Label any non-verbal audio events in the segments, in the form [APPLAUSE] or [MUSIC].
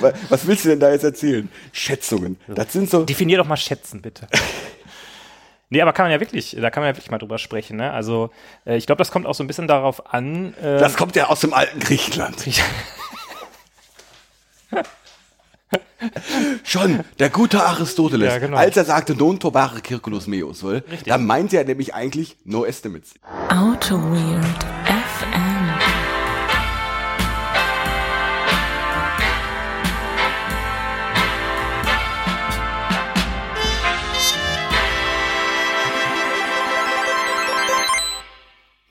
[LAUGHS] Was willst du denn da jetzt erzählen? Schätzungen. Das sind so. Definier doch mal Schätzen, bitte. [LAUGHS] Nee, aber kann man ja wirklich, da kann man ja wirklich mal drüber sprechen. Ne? Also äh, ich glaube, das kommt auch so ein bisschen darauf an. Äh, das kommt ja aus dem alten Griechenland. [LAUGHS] Schon, der gute Aristoteles, ja, genau. als er sagte non tobare circulus meus, da meinte er nämlich eigentlich no estimates. Auto Weird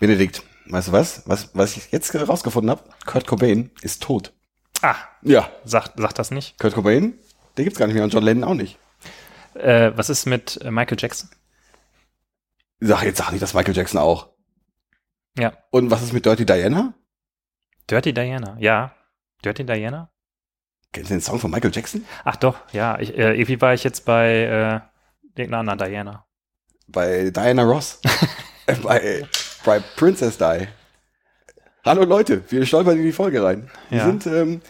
Benedikt, weißt du was? Was, was ich jetzt herausgefunden habe? Kurt Cobain ist tot. Ah. Ja. Sagt, sagt das nicht. Kurt Cobain, den gibt's gar nicht mehr und John Lennon auch nicht. Äh, was ist mit äh, Michael Jackson? Sag jetzt sag nicht, dass Michael Jackson auch. Ja. Und was ist mit Dirty Diana? Dirty Diana, ja. Dirty Diana? Kennst du den Song von Michael Jackson? Ach doch, ja. Ich, äh, irgendwie war ich jetzt bei äh, irgendeiner anderen Diana. Bei Diana Ross. [LAUGHS] Äh, bei, bei Princess Di. Hallo Leute, wir stolpern in die Folge rein. Wir ja. sind, ähm,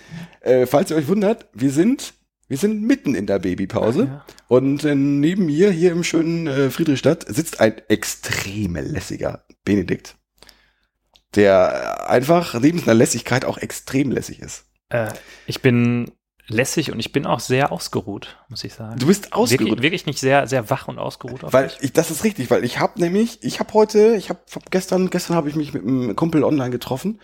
äh, falls ihr euch wundert, wir sind, wir sind mitten in der Babypause ja. und äh, neben mir hier im schönen äh, Friedrichstadt sitzt ein extrem lässiger Benedikt, der einfach neben seiner Lässigkeit auch extrem lässig ist. Äh, ich bin lässig und ich bin auch sehr ausgeruht, muss ich sagen. Du bist ausgeruht. Wirklich, wirklich nicht sehr, sehr wach und ausgeruht. Weil ich, das ist richtig, weil ich habe nämlich, ich habe heute, ich habe gestern, gestern habe ich mich mit einem Kumpel online getroffen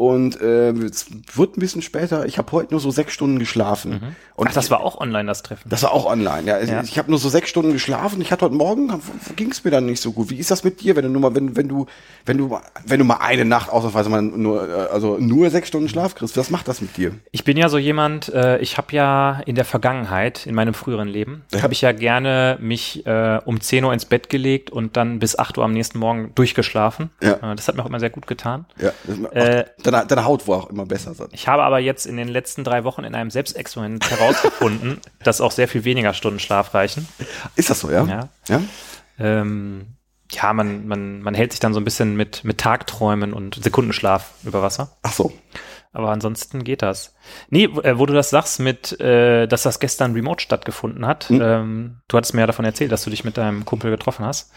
und äh, es wird ein bisschen später. Ich habe heute nur so sechs Stunden geschlafen. Mhm. Und Ach, das war auch online, das Treffen? Das war auch online, ja. ja. Ich habe nur so sechs Stunden geschlafen. Ich hatte heute Morgen, ging es mir dann nicht so gut. Wie ist das mit dir, wenn du nur mal, wenn, wenn du, wenn du, wenn du mal eine Nacht ausnahmsweise mal nur, äh, also nur sechs Stunden Schlaf kriegst? Was macht das mit dir? Ich bin ja so jemand, äh, ich habe ja in der Vergangenheit, in meinem früheren Leben, ja. habe ich ja gerne mich äh, um 10 Uhr ins Bett gelegt und dann bis 8 Uhr am nächsten Morgen durchgeschlafen. Ja. Äh, das hat mir auch immer sehr gut getan. Ja, das, äh, deine, deine Haut war auch immer besser sein. Ich habe aber jetzt in den letzten drei Wochen in einem Selbstexperiment herausgefunden, [LAUGHS] dass auch sehr viel weniger Stunden Schlaf reichen. Ist das so, ja? Ja. Ja, ähm, ja man, man, man hält sich dann so ein bisschen mit, mit Tagträumen und Sekundenschlaf über Wasser. Ach so. Aber ansonsten geht das. Nee, wo, äh, wo du das sagst, mit, äh, dass das gestern remote stattgefunden hat. Mhm. Ähm, du hattest mir ja davon erzählt, dass du dich mit deinem Kumpel getroffen hast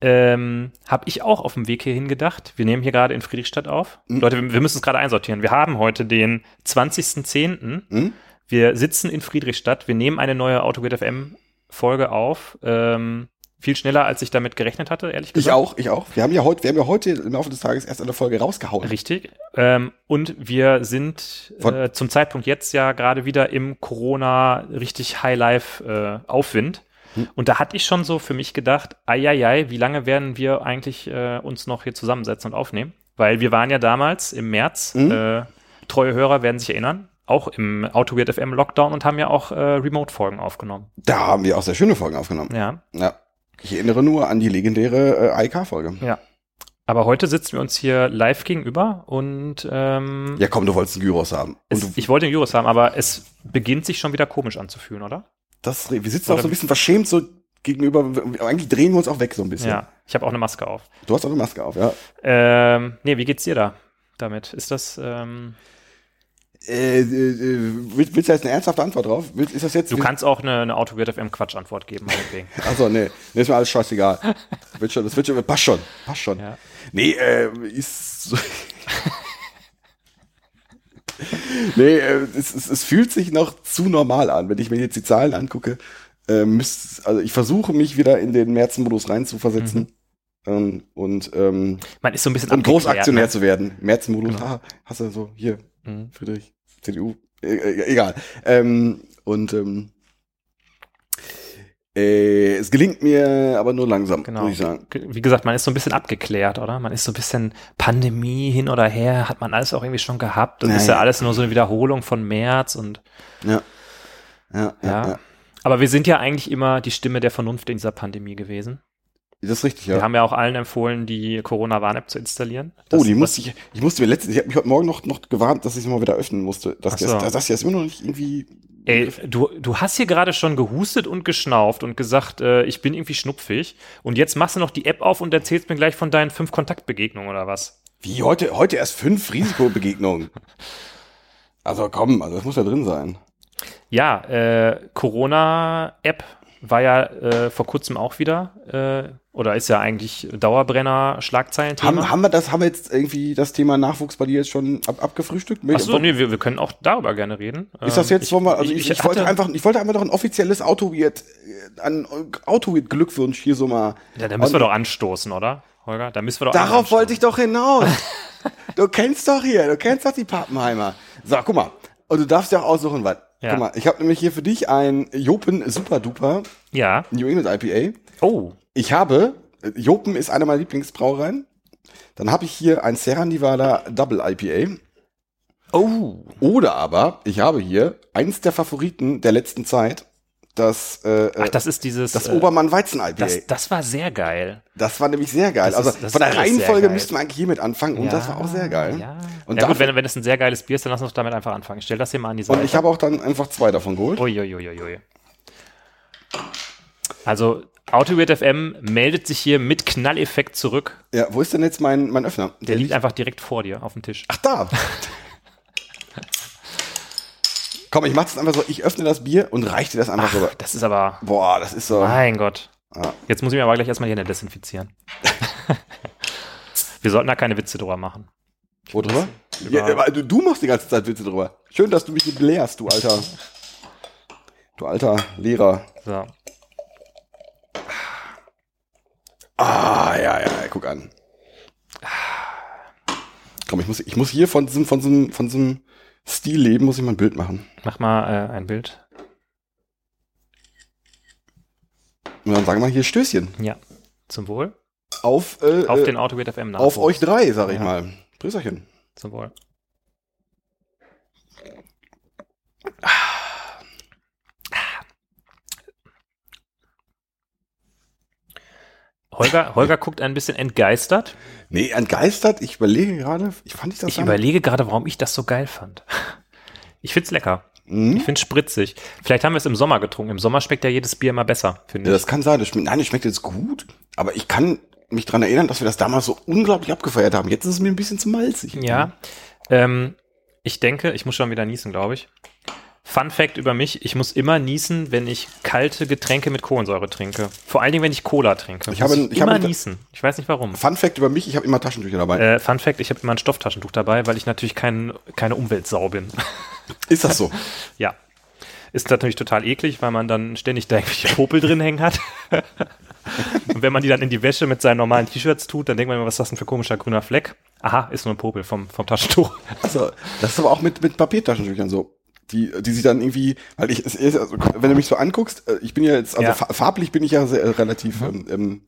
ähm, habe ich auch auf dem Weg hierhin gedacht. Wir nehmen hier gerade in Friedrichstadt auf. Mhm. Leute, wir, wir müssen es gerade einsortieren. Wir haben heute den 20.10. Mhm. Wir sitzen in Friedrichstadt. Wir nehmen eine neue AutoGrid FM Folge auf. Ähm, viel schneller, als ich damit gerechnet hatte, ehrlich gesagt. Ich auch, ich auch. Wir haben ja heute, wir haben ja heute im Laufe des Tages erst eine Folge rausgehauen. Richtig. Ähm, und wir sind äh, zum Zeitpunkt jetzt ja gerade wieder im Corona richtig High Life äh, Aufwind. Und da hatte ich schon so für mich gedacht, ai, wie lange werden wir eigentlich äh, uns noch hier zusammensetzen und aufnehmen? Weil wir waren ja damals im März, mhm. äh, treue Hörer werden sich erinnern, auch im AutoWeird FM Lockdown und haben ja auch äh, Remote-Folgen aufgenommen. Da haben wir auch sehr schöne Folgen aufgenommen. Ja. Ja. Ich erinnere nur an die legendäre äh, IK-Folge. Ja. Aber heute sitzen wir uns hier live gegenüber und ähm, Ja komm, du wolltest einen Gyros haben. Es, ich wollte einen Gyros haben, aber es beginnt sich schon wieder komisch anzufühlen, oder? Das, wir sitzen Oder auch so ein bisschen verschämt so gegenüber. Eigentlich drehen wir uns auch weg so ein bisschen. Ja, ich habe auch eine Maske auf. Du hast auch eine Maske auf, ja. Ähm, nee, wie geht's dir da damit? Ist das. Ähm äh, äh, willst, willst du jetzt eine ernsthafte Antwort drauf? Willst, ist das jetzt, du kannst auch eine, eine Autowert FM Quatsch-Antwort geben, meinetwegen. [LAUGHS] Achso, nee. nee, ist mir alles scheißegal. Das [LAUGHS] wird schon, das wird schon, passt schon, passt schon. Ja. Nee, äh, ist so [LAUGHS] [LAUGHS] nee, äh, es, es, es, fühlt sich noch zu normal an. Wenn ich mir jetzt die Zahlen angucke, äh, müsst, also ich versuche mich wieder in den März-Modus reinzuversetzen. Mhm. Ähm, und ähm, man ist so ein bisschen um Großaktionär ne? zu werden. März-Modus, genau. ah, hast du so, hier, mhm. Friedrich, CDU, e e egal. Ähm, und ähm, äh, es gelingt mir aber nur langsam, genau. muss ich sagen. Wie gesagt, man ist so ein bisschen abgeklärt, oder? Man ist so ein bisschen Pandemie hin oder her, hat man alles auch irgendwie schon gehabt. Das ja, ist ja, alles nur so eine Wiederholung von März und ja. Ja, ja. ja. Aber wir sind ja eigentlich immer die Stimme der Vernunft in dieser Pandemie gewesen. Das ist richtig, ja. Wir haben ja auch allen empfohlen, die Corona-Warn-App zu installieren. Das, oh, die musste ich, ich musste mir letztens, ich habe mich heute Morgen noch, noch gewarnt, dass ich sie mal wieder öffnen musste. Dass so. das, das ist immer noch nicht irgendwie Ey, du, du hast hier gerade schon gehustet und geschnauft und gesagt, äh, ich bin irgendwie schnupfig. Und jetzt machst du noch die App auf und erzählst mir gleich von deinen fünf Kontaktbegegnungen oder was? Wie heute, heute erst fünf Risikobegegnungen. Also komm, also das muss ja drin sein. Ja, äh, Corona-App war ja äh, vor kurzem auch wieder, äh, oder ist ja eigentlich Dauerbrenner Schlagzeilenthema. Haben, haben wir das, haben wir jetzt irgendwie das Thema Nachwuchs bei dir jetzt schon ab, abgefrühstückt? Achso, nee, wir, wir können auch darüber gerne reden. Ist das jetzt, ähm, wir, also ich, ich, ich, wollte einfach, ich wollte einfach doch ein offizielles Autoweird, ein Autoweird Glückwunsch hier so mal. Ja, da müssen wir doch anstoßen, oder? Holger, da müssen wir doch Darauf wollte ich doch hinaus. du kennst doch hier, du kennst doch die Pappenheimer. So, guck mal. Und du darfst ja auch aussuchen, was. Ja. Guck mal, ich habe nämlich hier für dich ein Jopen Super Duper. Ja. New England IPA. Oh. Ich habe, Jopen ist eine meiner Lieblingsbrauereien. Dann habe ich hier ein Serra Nevada Double IPA. Oh. Oder aber, ich habe hier eins der Favoriten der letzten Zeit das, äh, Ach, das ist dieses. Das äh, Obermann Weizen IPA. Das, das war sehr geil. Das war nämlich sehr geil. Das also ist, von der Reihenfolge müssten wir eigentlich hiermit anfangen und ja, das war auch sehr geil. Ja, und ja gut, wenn, wenn es ein sehr geiles Bier ist, dann lass uns damit einfach anfangen. Ich stell das hier mal an die Seite. Und ich habe auch dann einfach zwei davon geholt. Uiuiuiui. Also AutoWeird FM meldet sich hier mit Knalleffekt zurück. Ja, wo ist denn jetzt mein, mein Öffner? Der, Der liegt einfach direkt vor dir auf dem Tisch. Ach da. [LAUGHS] Komm, ich mach's einfach so, ich öffne das Bier und reiche dir das einfach so. Das ist aber. Boah, das ist so. Mein Gott. Ja. Jetzt muss ich mir aber gleich erstmal hier nicht desinfizieren. [LAUGHS] Wir sollten da keine Witze drüber machen. Wo drüber? Ja, du, du machst die ganze Zeit Witze drüber. Schön, dass du mich nicht belehrst, du alter. Du alter Lehrer. So. Ah, ja, ja, guck an. Komm, ich muss, ich muss hier von diesem, von diesem, von diesem Stil leben, muss ich mal ein Bild machen. Mach mal äh, ein Bild. Und dann sagen wir hier Stößchen. Ja. Zum Wohl. Auf, äh, auf den Autogate FM Nachwuchs. Auf euch drei, sag ich ja. mal. Prösterchen. Zum Wohl. Holger, Holger guckt ein bisschen entgeistert. Nee, entgeistert. Ich überlege gerade, ich fand ich das. Ich überlege gerade, warum ich das so geil fand. [LAUGHS] Ich find's lecker. Mhm. Ich find's spritzig. Vielleicht haben wir es im Sommer getrunken. Im Sommer schmeckt ja jedes Bier immer besser, finde ja, ich. Das kann sein. Das schmeckt, nein, es schmeckt jetzt gut. Aber ich kann mich dran erinnern, dass wir das damals so unglaublich abgefeiert haben. Jetzt ist es mir ein bisschen zu malzig. Ja. Ähm, ich denke, ich muss schon wieder niesen, glaube ich. Fun Fact über mich, ich muss immer niesen, wenn ich kalte Getränke mit Kohlensäure trinke. Vor allen Dingen, wenn ich Cola trinke. Ich habe, ich immer habe, niesen. Ich weiß nicht warum. Fun Fact über mich, ich habe immer Taschentücher dabei. Äh, Fun Fact, ich habe immer ein Stofftaschentuch dabei, weil ich natürlich kein, keine Umweltsau bin. [LAUGHS] Ist das so? [LAUGHS] ja. Ist natürlich total eklig, weil man dann ständig da irgendwelche Popel drin hängen hat. [LAUGHS] Und wenn man die dann in die Wäsche mit seinen normalen T-Shirts tut, dann denkt man immer, was ist das denn für komischer grüner Fleck? Aha, ist nur ein Popel vom, vom Taschentuch. Also, das ist aber auch mit, mit Papiertaschentüchern so die, die sie dann irgendwie, weil ich, es ist, also, wenn du mich so anguckst, äh, ich bin ja jetzt, also ja. farblich bin ich ja sehr, äh, relativ mhm. ähm,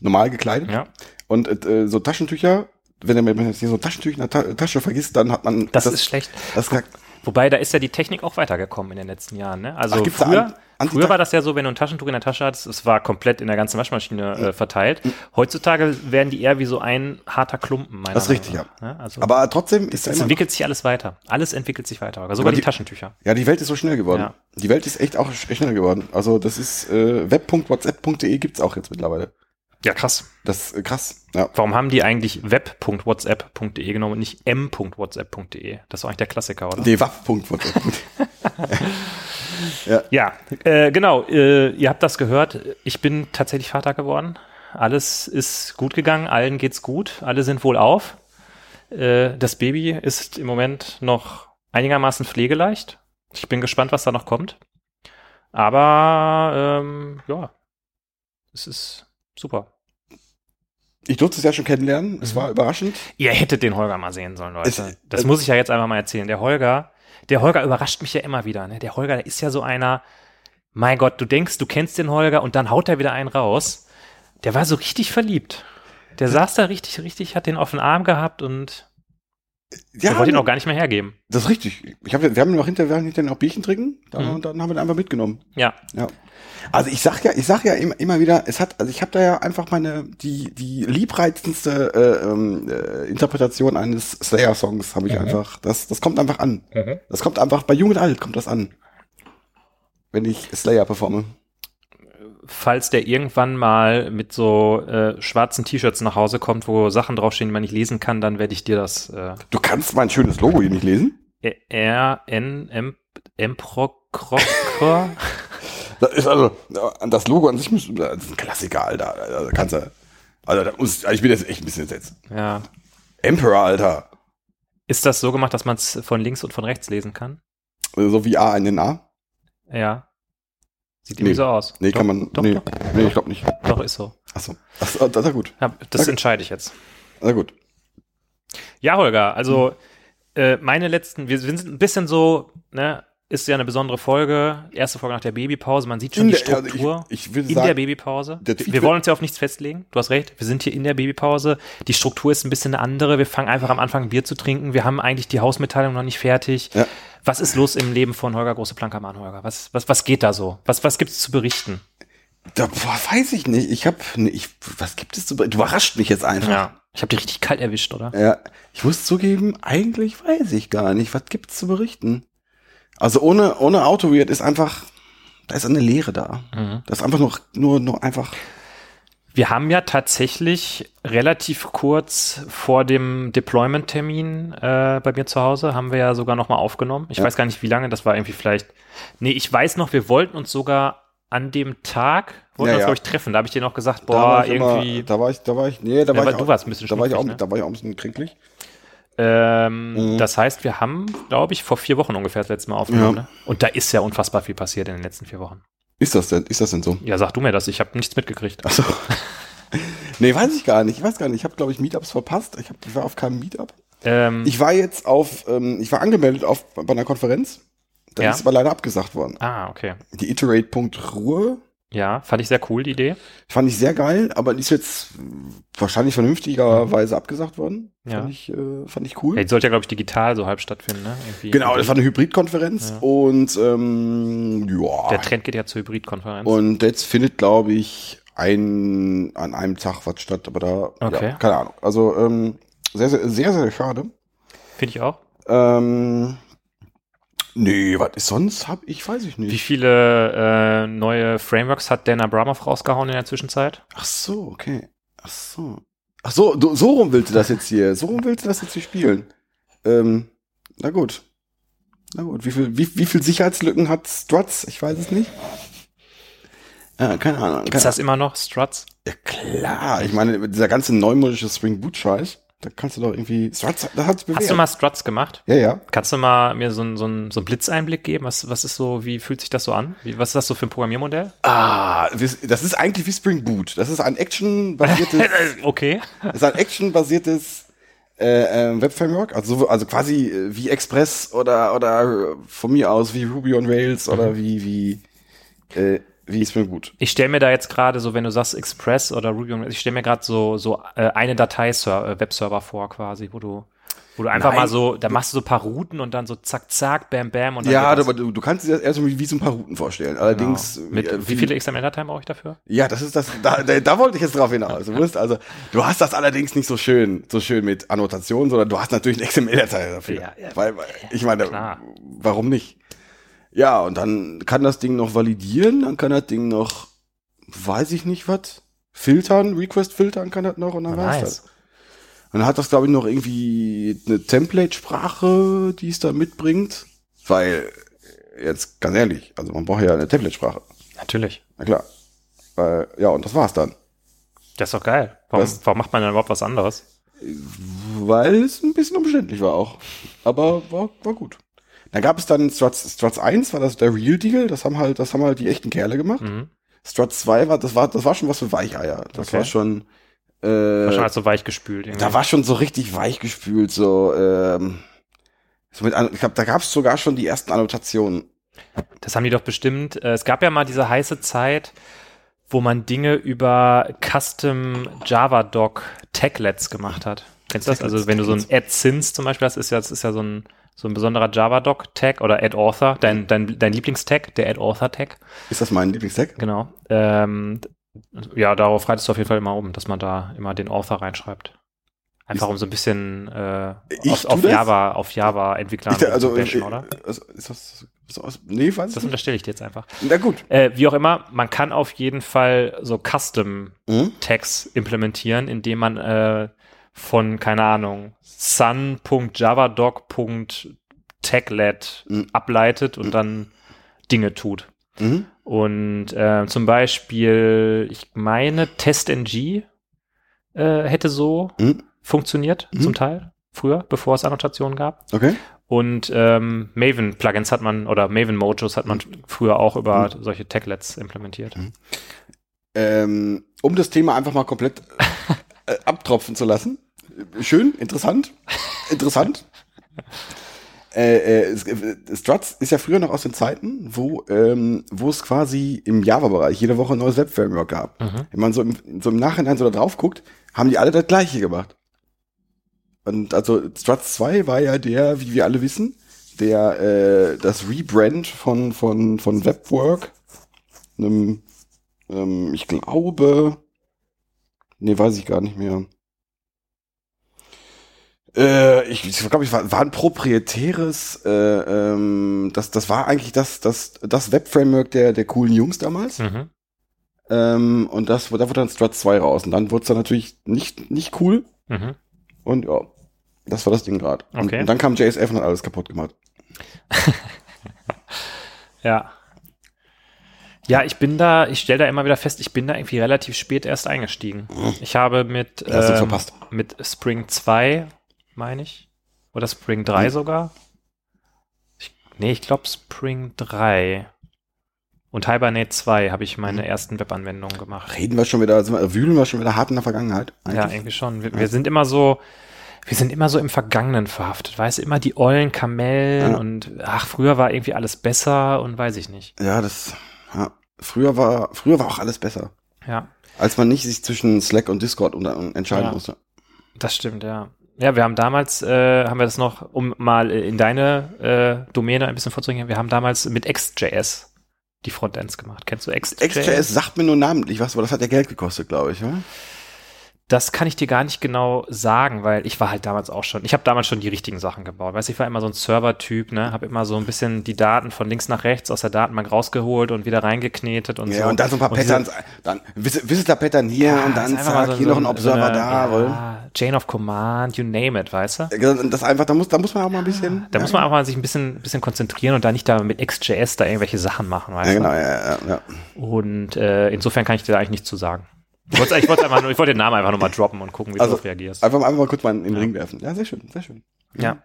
normal gekleidet. Ja. Und äh, so Taschentücher, wenn du jetzt hier so Taschentücher in der Ta Tasche vergisst, dann hat man. Das, das ist schlecht. Das, Wobei, da ist ja die Technik auch weitergekommen in den letzten Jahren. Ne? Also Ach, früher, Früher war das ja so, wenn du ein Taschentuch in der Tasche hattest, es war komplett in der ganzen Waschmaschine äh, verteilt. Heutzutage werden die eher wie so ein harter Klumpen. Meiner das ist richtig, ja. ja also Aber trotzdem ist es entwickelt sich alles weiter. Alles entwickelt sich weiter, sogar die, die, Taschentücher. Ja, die Welt ist so schnell geworden. Ja. Die Welt ist echt auch schnell geworden. Also das ist äh, web.whatsapp.de gibt's auch jetzt mittlerweile. Ja, krass. Das ist äh, krass. Ja. Warum haben die eigentlich web.whatsapp.de genommen und nicht m.whatsapp.de? Das ist eigentlich der Klassiker, oder? Nee, waff.whatsapp. [LAUGHS] ja, ja äh, genau. Äh, ihr habt das gehört. Ich bin tatsächlich Vater geworden. Alles ist gut gegangen. Allen geht's gut. Alle sind wohl auf. Äh, das Baby ist im Moment noch einigermaßen pflegeleicht. Ich bin gespannt, was da noch kommt. Aber ähm, ja, es ist super. Ich durfte es ja schon kennenlernen. Es mhm. war überraschend. Ihr hättet den Holger mal sehen sollen, Leute. Es, das äh, muss ich ja jetzt einfach mal erzählen. Der Holger, der Holger überrascht mich ja immer wieder. Ne? Der Holger, der ist ja so einer, mein Gott, du denkst, du kennst den Holger und dann haut er wieder einen raus. Der war so richtig verliebt. Der saß da richtig, richtig, hat den auf den Arm gehabt und ja, der wollte ihn auch gar nicht mehr hergeben. Das ist richtig. Ich hab, wir haben noch hinterher, hinterher noch Bierchen trinken dann, mhm. und dann haben wir den einfach mitgenommen. Ja. Ja. Also ich sag ja, ich sag ja immer, immer wieder, es hat, also ich habe da ja einfach meine die die liebreizendste äh, ähm, äh, Interpretation eines Slayer-Songs habe ich mhm. einfach. Das das kommt einfach an. Mhm. Das kommt einfach bei Jung und Alt kommt das an, wenn ich Slayer performe. Falls der irgendwann mal mit so äh, schwarzen T-Shirts nach Hause kommt, wo Sachen draufstehen, die man nicht lesen kann, dann werde ich dir das. Äh du kannst mein schönes Logo hier nicht lesen? R, N, M, Emprokro. [LAUGHS] Das ist also, das Logo an sich müsste, das ist ein Klassiker, Alter. Also, kannst du, also, da muss, also ich bin jetzt echt ein bisschen entsetzt. Ja. Emperor, Alter. Ist das so gemacht, dass man es von links und von rechts lesen kann? So wie A in den A? Ja. Sieht irgendwie Nee. so aus. Nee, doch, kann man, Doch, nee, doch, nee, ich glaube nicht. doch, ist so. Achso. Achso, das ist gut. Ja, das Okay. entscheide ich jetzt. Na gut. Ja, Holger, also Hm. äh, meine letzten, wir, wir sind ein bisschen so, ne, ist ja eine besondere Folge, erste Folge nach der Babypause, man sieht schon die der- also Struktur. ich, ich will in sagen, der Babypause. der Wir, wollen uns ja auf nichts festlegen. Du hast recht. Wir sind hier in der Babypause. Die Struktur ist ein bisschen eine andere. Wir fangen einfach am Anfang Bier zu trinken. Wir haben eigentlich die Hausmitteilung noch nicht fertig. Ja. Was ist los im Leben von Holger Große Plankermann, Holger? Was, was, was geht da so? Was, was gibt's zu berichten? da, boah, weiß ich nicht. Ich hab, nee, ich, was gibt es zu, du überrascht mich jetzt einfach. Ja. Ich habe dich richtig kalt erwischt, oder? Ja, ich muss zugeben, eigentlich weiß ich gar nicht, was gibt's zu berichten. Also ohne, ohne Autoweird ist einfach, da ist eine Leere da. Mhm. Das ist einfach nur, nur, nur einfach, Wir haben ja tatsächlich relativ kurz vor dem Deployment-Termin äh, bei mir zu Hause, haben wir ja sogar noch mal aufgenommen. Ich Ja. weiß gar nicht, wie lange, das war irgendwie vielleicht, nee, ich weiß noch, wir wollten uns sogar an dem Tag, wollten Ja, uns, ja. glaube ich, treffen. Da habe ich dir noch gesagt, da boah, ich irgendwie, immer, da war ich, da war ich, nee, da Ja, war ich du auch, warst ein bisschen da war ich auch, ne? da war ich auch ein bisschen kränklich. Ähm, Mhm. das heißt, wir haben, glaube ich, vor vier Wochen ungefähr das letzte Mal aufgenommen. Ja. Ne? Und da ist ja unfassbar viel passiert in den letzten vier Wochen. Ist das denn, ist das denn so? Ja, sag du mir das, ich habe nichts mitgekriegt. Achso. [LAUGHS] nee, weiß ich gar nicht. Ich weiß gar nicht. Ich habe, glaube ich, Meetups verpasst. Ich, hab, ich war auf keinem Meetup. Ähm, Ich war jetzt auf, ähm, ich war angemeldet auf, bei einer Konferenz. Da Ja. ist aber leider abgesagt worden. ah, okay. Die Iterate.ruhe Ja, fand ich sehr cool, die Idee. fand ich sehr geil, aber die ist jetzt wahrscheinlich vernünftigerweise abgesagt worden. Ja. Fand ich, äh, fand ich cool. Ja, die sollte ja, glaube ich, digital so halb stattfinden, ne? Irgendwie Genau, das war eine Hybridkonferenz Ja. und ähm, ja. Der Trend geht ja zur Hybridkonferenz. Und jetzt findet, glaube ich, ein, an einem Tag was statt, aber da, Okay. ja, keine Ahnung. Also ähm, sehr, sehr, sehr, sehr schade. Finde ich auch. Ähm, nee, was sonst? Hab ich, weiß ich Wie nicht. viele äh, neue Frameworks hat Dan Abramov rausgehauen in der Zwischenzeit? Ach so, okay. Ach so. Ach so, du, so rum willst du das jetzt hier. So rum willst du das jetzt hier spielen. Ähm, na gut. Na gut. Wie viel, wie, wie viel Sicherheitslücken hat Struts? Ich weiß es nicht. Ja, keine Ahnung. Ist Keine, das immer noch Struts? ja, klar. Ich meine, dieser ganze neumodische Spring Boot Scheiß, da kannst du doch irgendwie, Struts, da hat's bewährt. Hast du mal Struts gemacht? Ja, ja. Kannst du mal mir so einen so einen- so einen Blitzeinblick geben? Was, was ist so, wie fühlt sich das so an? Wie, was ist das so für ein Programmiermodell? Ah, das ist eigentlich wie Spring Boot. Das ist ein Action-basiertes [LAUGHS] okay. Das ist ein actionbasiertes äh, äh, Web-Framework, also, so- also quasi äh, wie Express oder, oder von mir aus wie Ruby on Rails Mhm. oder wie, wie, äh, wie Spring Boot. Ich stelle mir da jetzt gerade so, wenn du sagst Express oder Ruby, ich stelle mir gerade so, so äh, eine Datei äh, Webserver vor quasi, wo du, wo du einfach Nein. mal so, da machst du so ein paar Routen und dann so zack, zack, bam, bam und dann Ja, aber du, du kannst dir das erst wie, wie so ein paar Routen vorstellen. Allerdings. Genau. Mit, äh, wie viele XML-Dateien brauche ich dafür? Ja, das ist das, da, da, wollte ich jetzt drauf hinaus. Du musst also, du hast das allerdings nicht so schön, so schön mit Annotationen, sondern du hast natürlich eine XML-Datei dafür. Ja, ja. weil, weil, ich meine, Klar. warum nicht? Ja, und dann kann das Ding noch validieren, dann kann das Ding noch, weiß ich nicht was, filtern, Request filtern kann das noch und dann nice. das. Und dann hat das, glaube ich, noch irgendwie eine Template-Sprache, die es da mitbringt. Weil, jetzt ganz ehrlich, also man braucht ja eine Template-Sprache. Natürlich. Na klar. Äh, ja, und das war's dann. Das ist doch geil. Warum, Was? warum macht man dann überhaupt was anderes? Weil es ein bisschen umständlich war auch. Aber war, war gut. Dann gab es dann Struts, Struts 1, war das der Real Deal, das haben halt, das haben halt die echten Kerle gemacht. Mhm. Struts 2 war, das war, das war schon was für Weicheier. Das Okay. war schon, äh, War schon so weich gespült. irgendwie. da war schon so richtig weich gespült, so, ähm, so mit, ich glaube, da gab es sogar schon die ersten Annotationen. Das haben die doch bestimmt. Äh, es gab ja mal diese heiße Zeit, wo man Dinge über Custom Java-Doc Taglets gemacht hat. Kennst du das? Also wenn du so ein Taglets. Add Sins zum Beispiel hast, ist ja, das ist ja so ein, so ein besonderer Java-Doc-Tag oder Add Author, dein, dein, dein Lieblingstag, der Add Author-Tag. Ist das mein Lieblingstag? Genau. Ähm, ja, darauf reitest du auf jeden Fall immer um, dass man da immer den Author reinschreibt. Einfach um so ein bisschen äh, auf, auf? Java, auf Java-Entwicklern Ich, also, zu bashen, äh, oder? also, ist das, so aus, nee, weiß Das unterstelle ich dir jetzt einfach. Na gut. Äh, wie auch immer, man kann auf jeden Fall so Custom Mhm. Tags implementieren, indem man äh, von, keine Ahnung, sun.javadoc.tag Tag-led mhm. ableitet und mhm. dann Dinge tut. Mhm. Und äh, zum Beispiel, ich meine, TestNG äh, hätte so mhm. funktioniert, mhm. zum Teil, früher, bevor es Annotationen gab. Okay. Und ähm, Maven-Plugins hat man, oder Maven-Mojos hat man mhm. früher auch über mhm. solche Taglets implementiert. Ähm, um das Thema einfach mal komplett [LAUGHS] äh, abtropfen zu lassen. Schön, interessant, interessant. [LAUGHS] Äh, äh, äh, Struts ist ja früher noch aus den Zeiten, wo, ähm, wo es quasi im Java-Bereich jede Woche ein neues Web-Framework gab. Mhm. Wenn man so im, so im Nachhinein so da drauf guckt, haben die alle das gleiche gemacht. Und also Struts 2 war ja der, wie wir alle wissen, der äh, das Rebrand von, von, von Webwork, einem, ähm, ich glaube, nee, weiß ich gar nicht mehr. Äh, ich glaube, ich war, war ein proprietäres, äh, ähm, das, das war eigentlich das, das, das Web-Framework der, der coolen Jungs damals. Mhm. Ähm, und das, da wurde dann Struts 2 raus. Und dann wurde es dann natürlich nicht, nicht cool. Mhm. Und ja, das war das Ding gerade. Okay. Und, und, dann kam JSF und hat alles kaputt gemacht. [LAUGHS] ja. Ja, ich bin da, ich stelle da immer wieder fest, ich bin da irgendwie relativ spät erst eingestiegen. Ich habe mit, ähm, mit Spring 2 meine ich. Oder Spring 3 hm. sogar. Ich, nee, ich glaube Spring 3. Und Hibernate 2 habe ich meine hm. ersten Webanwendungen gemacht. Reden wir schon wieder, wühlen wir schon wieder hart in der Vergangenheit? Eigentlich? Ja, irgendwie schon. Wir, wir, sind immer so, wir sind immer so im Vergangenen verhaftet. Weißt du, immer die ollen Kamellen ja. und ach, früher war irgendwie alles besser und weiß ich nicht. Ja, das, ja. Früher war, früher war auch alles besser. Ja. Als man nicht sich zwischen Slack und Discord entscheiden ja. musste. Das stimmt, ja. Ja, wir haben damals, äh, haben wir das noch, um mal in deine äh, Domäne ein bisschen vorzugehen, wir haben damals mit XJS die Frontends gemacht. Kennst du XJS? XJS sagt mir nur namentlich was, aber das hat ja Geld gekostet, glaube ich, oder? Das kann ich dir gar nicht genau sagen, weil ich war halt damals auch schon, ich habe damals schon die richtigen Sachen gebaut. Weißt du, ich war immer so ein Server-Typ, ne, habe immer so ein bisschen die Daten von links nach rechts aus der Datenbank rausgeholt und wieder reingeknetet und ja, so. Ja, und dann so ein paar und Patterns, dann Visitor-Pattern hier ja, und dann zack, so, hier so noch ein Observer so da. Ja, Chain of Command, you name it, weißt du? Das einfach, da muss, da muss man auch mal ein bisschen. Da muss man auch mal sich ein bisschen, bisschen konzentrieren und da nicht da mit XJS da irgendwelche Sachen machen, weißt ja, genau, Ja, ja, ja. Und äh, insofern kann ich dir da eigentlich nichts zu sagen. Ich wollte, ich wollte einfach ich wollte den Namen einfach nur mal droppen und gucken, wie also, du reagierst. Einfach, einfach mal kurz mal in den ja. Ring werfen. Ja, sehr schön, sehr schön. Ja. ja.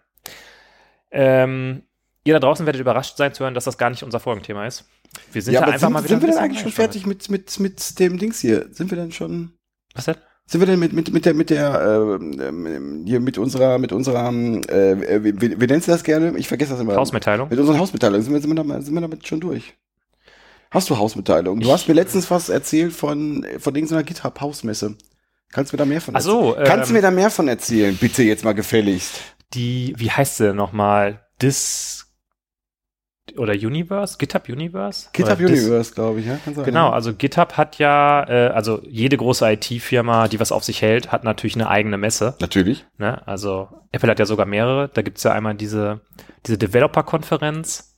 Ähm, ihr da draußen werdet überrascht sein zu hören, dass das gar nicht unser Folgenthema ist. Wir sind ja, da einfach sind, mal wieder. Sind wir denn eigentlich schon fertig mit, mit, mit dem Dings hier? Sind wir denn schon? Was denn? Sind wir denn mit, mit, mit der, mit der, äh, hier mit unserer, mit unserer, äh, wie, wie, wie nennst du das gerne? Ich vergesse das immer. Hausmitteilung. Mit unseren Hausmitteilungen sind wir, sind wir, damit, sind wir damit schon durch. Hast du Hausmitteilung? Du hast mir letztens was erzählt von, von irgendeiner GitHub-Hausmesse. Kannst du mir da mehr von erzählen? Ach so, Kannst du ähm, mir da mehr von erzählen? Bitte jetzt mal gefälligst. Die, wie heißt sie denn nochmal? Dis oder Universe? GitHub Universe? GitHub Universe, glaube ich, ja. Kann sein, genau, also GitHub hat ja, äh, also jede große IT-Firma, die was auf sich hält, hat natürlich eine eigene Messe. Natürlich. Ne? Also Apple hat ja sogar mehrere. Da gibt's ja einmal diese, diese Developer-Konferenz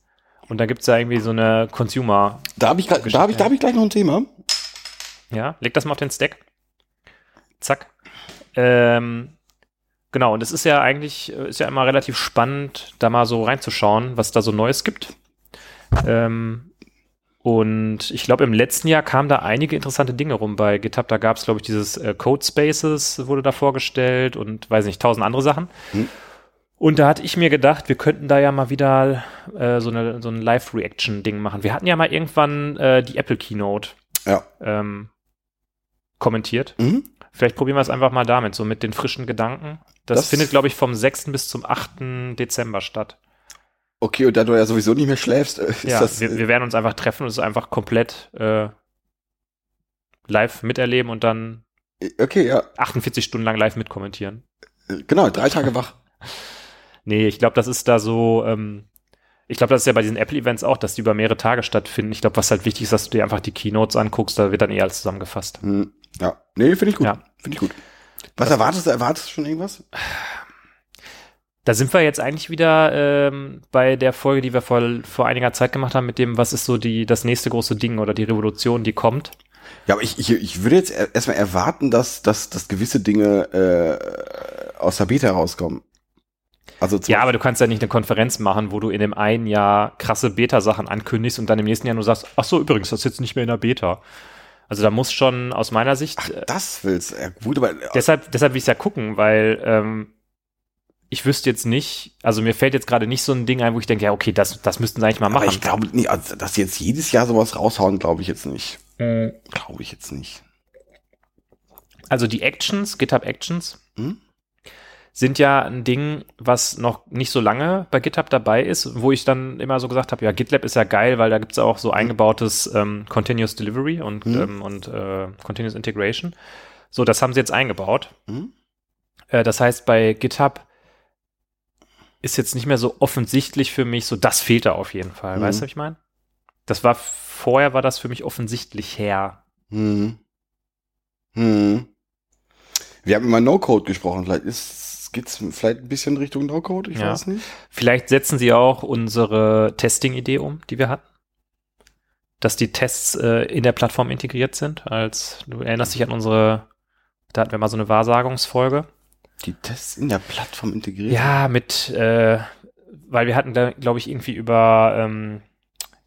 und da gibt es ja irgendwie so eine Consumer. Da habe ich, da hab ich, da hab ich gleich noch ein Thema. Ja, leg das mal auf den Stack. Zack. Ähm, genau, und es ist ja eigentlich, ist ja immer relativ spannend, da mal so reinzuschauen, was da so Neues gibt. Ähm, und ich glaube, im letzten Jahr kamen da einige interessante Dinge rum bei GitHub. Da gab es, glaube ich, dieses äh, Code Spaces wurde da vorgestellt und weiß nicht, tausend andere Sachen. Hm. Und da hatte ich mir gedacht, wir könnten da ja mal wieder äh, so, eine, so ein Live-Reaction-Ding machen. Wir hatten ja mal irgendwann äh, die Apple Keynote ja. ähm, kommentiert. Mhm. Vielleicht probieren wir es einfach mal damit, so mit den frischen Gedanken. Das, das findet, glaube ich, vom 6. bis zum 8. Dezember statt. Okay, und da du ja sowieso nicht mehr schläfst, äh, ist ja, das. Wir, wir werden uns einfach treffen und es einfach komplett äh, live miterleben und dann okay, ja. 48 Stunden lang live mitkommentieren. Genau, drei Tage wach. [LAUGHS] Nee, ich glaube, das ist da so, ähm, ich glaube, das ist ja bei diesen Apple-Events auch, dass die über mehrere Tage stattfinden. Ich glaube, was halt wichtig ist, dass du dir einfach die Keynotes anguckst, da wird dann eh alles zusammengefasst. Hm, ja, nee, finde ich gut. Ja. Finde ich gut. Was das erwartest du? Erwartest du schon irgendwas? Da sind wir jetzt eigentlich wieder ähm, bei der Folge, die wir vor, vor einiger Zeit gemacht haben, mit dem, was ist so die, das nächste große Ding oder die Revolution, die kommt. Ja, aber ich, ich, ich würde jetzt erstmal erwarten, dass, dass, dass gewisse Dinge äh, aus der Beta rauskommen. Also ja, aber du kannst ja nicht eine Konferenz machen, wo du in dem einen Jahr krasse Beta-Sachen ankündigst und dann im nächsten Jahr nur sagst, ach so, übrigens, das ist jetzt nicht mehr in der Beta. Also da muss schon aus meiner Sicht. Ach, das willst ja, gut, aber. Deshalb, deshalb will ich es ja gucken, weil ähm, ich wüsste jetzt nicht, also mir fällt jetzt gerade nicht so ein Ding ein, wo ich denke, ja, okay, das, das müssten sie eigentlich mal machen. Aber ich glaube nicht, also, dass sie jetzt jedes Jahr sowas raushauen, glaube ich jetzt nicht. Mhm. Glaube ich jetzt nicht. Also die Actions, GitHub Actions, hm? Sind ja ein Ding, was noch nicht so lange bei GitHub dabei ist, wo ich dann immer so gesagt habe, ja, GitLab ist ja geil, weil da gibt es auch so hm. eingebautes ähm, Continuous Delivery und, mhm. ähm, und äh, Continuous Integration. So, das haben sie jetzt eingebaut. Mhm. Äh, das heißt, bei GitHub ist jetzt nicht mehr so offensichtlich für mich, so das fehlt da auf jeden Fall. Mhm. Weißt du, was ich meine? Das war vorher war das für mich offensichtlich her. Mhm. Mhm. Wir haben immer No-Code gesprochen. Vielleicht ist, geht's vielleicht ein bisschen Richtung No-Code. Ich ja. weiß nicht. Vielleicht setzen sie auch unsere Testing-Idee um, die wir hatten. Dass die Tests äh, in der Plattform integriert sind. Als du erinnerst dich an unsere, da hatten wir mal so eine Wahrsagungsfolge. Die Tests in der Plattform integriert? Ja, mit, äh, weil wir hatten, glaube ich, irgendwie über ähm,